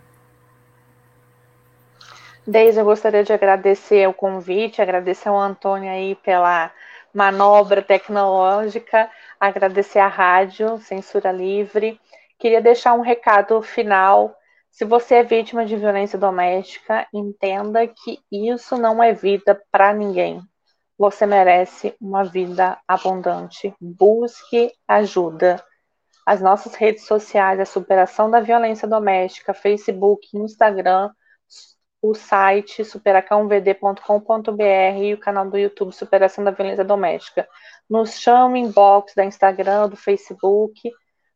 Deise, eu gostaria de agradecer o convite, agradecer ao Antônio aí pela manobra tecnológica, agradecer à rádio Censura Livre. Queria deixar um recado final. Se você é vítima de violência doméstica, entenda que isso não é vida para ninguém. Você merece uma vida abundante. Busque ajuda. As nossas redes sociais, a superação da violência doméstica, Facebook, Instagram, o site superacãovd.com.br e o canal do YouTube Superação da Violência Doméstica. Nos chame inbox da Instagram, do Facebook,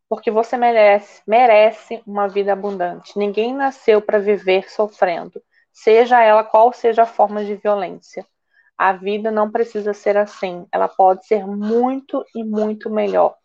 porque você merece, merece uma vida abundante. Ninguém nasceu para viver sofrendo, seja ela qual seja a forma de violência. A vida não precisa ser assim, ela pode ser muito e muito melhor.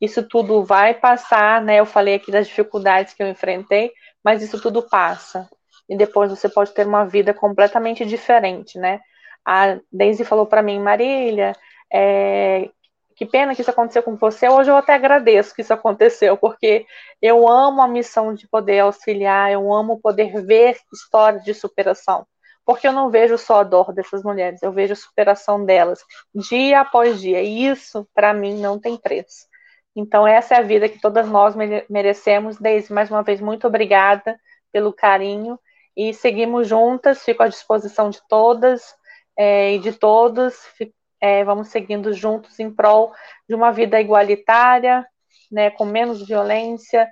Isso tudo vai passar, né? Eu falei aqui das dificuldades que eu enfrentei, mas isso tudo passa e depois você pode ter uma vida completamente diferente, né? A Daisy falou para mim, Marília, é, que pena que isso aconteceu com você. Hoje eu até agradeço que isso aconteceu, porque eu amo a missão de poder auxiliar, eu amo poder ver histórias de superação. Porque eu não vejo só a dor dessas mulheres, eu vejo a superação delas dia após dia. E isso, para mim, não tem preço. Então, essa é a vida que todas nós merecemos. Daisy, mais uma vez, muito obrigada pelo carinho e seguimos juntas, fico à disposição de todas é, e de todos. É, vamos seguindo juntos em prol de uma vida igualitária, né, com menos violência.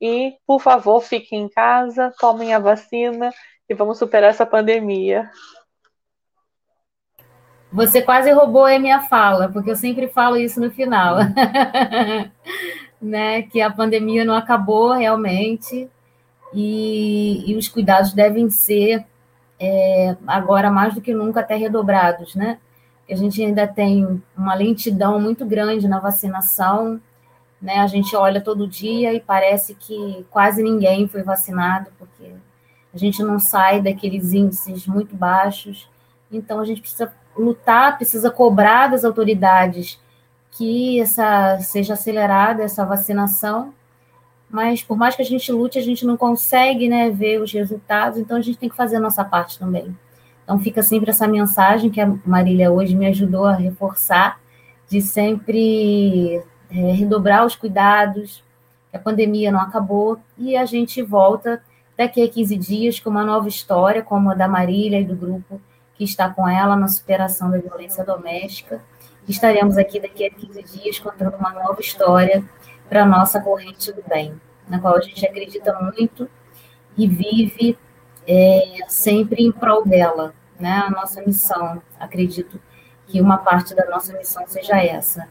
E, por favor, fiquem em casa, tomem a vacina e vamos superar essa pandemia. Você quase roubou a minha fala, porque eu sempre falo isso no final. né, que a pandemia não acabou realmente, e, e os cuidados devem ser é, agora mais do que nunca até redobrados, né? A gente ainda tem uma lentidão muito grande na vacinação, né? A gente olha todo dia e parece que quase ninguém foi vacinado, porque a gente não sai daqueles índices muito baixos. Então a gente precisa lutar, precisa cobrar das autoridades que essa seja acelerada essa vacinação mas por mais que a gente lute, a gente não consegue né, ver os resultados, então a gente tem que fazer a nossa parte também. Então fica sempre essa mensagem que a Marília hoje me ajudou a reforçar, de sempre é, redobrar os cuidados, a pandemia não acabou, e a gente volta daqui a 15 dias com uma nova história, como a da Marília e do grupo que está com ela na superação da violência doméstica. Estaremos aqui daqui a 15 dias contando uma nova história para a nossa corrente do bem, na qual a gente acredita muito e vive é, sempre em prol dela. Né? A nossa missão, acredito que uma parte da nossa missão seja essa,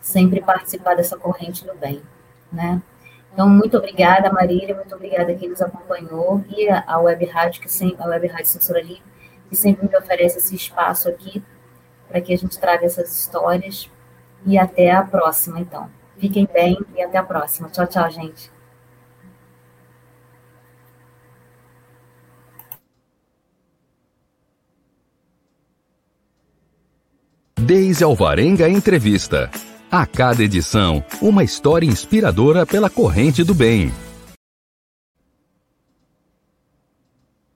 sempre participar dessa corrente do bem. Né? Então, muito obrigada, Marília, muito obrigada a quem nos acompanhou e a Web Rádio, que sempre, a Web Rádio Censura Livre, que sempre me oferece esse espaço aqui para que a gente traga essas histórias. E até a próxima, então. Fiquem bem e até a próxima. Tchau, tchau, gente. Deise Alvarenga Entrevista. A cada edição, uma história inspiradora pela corrente do bem.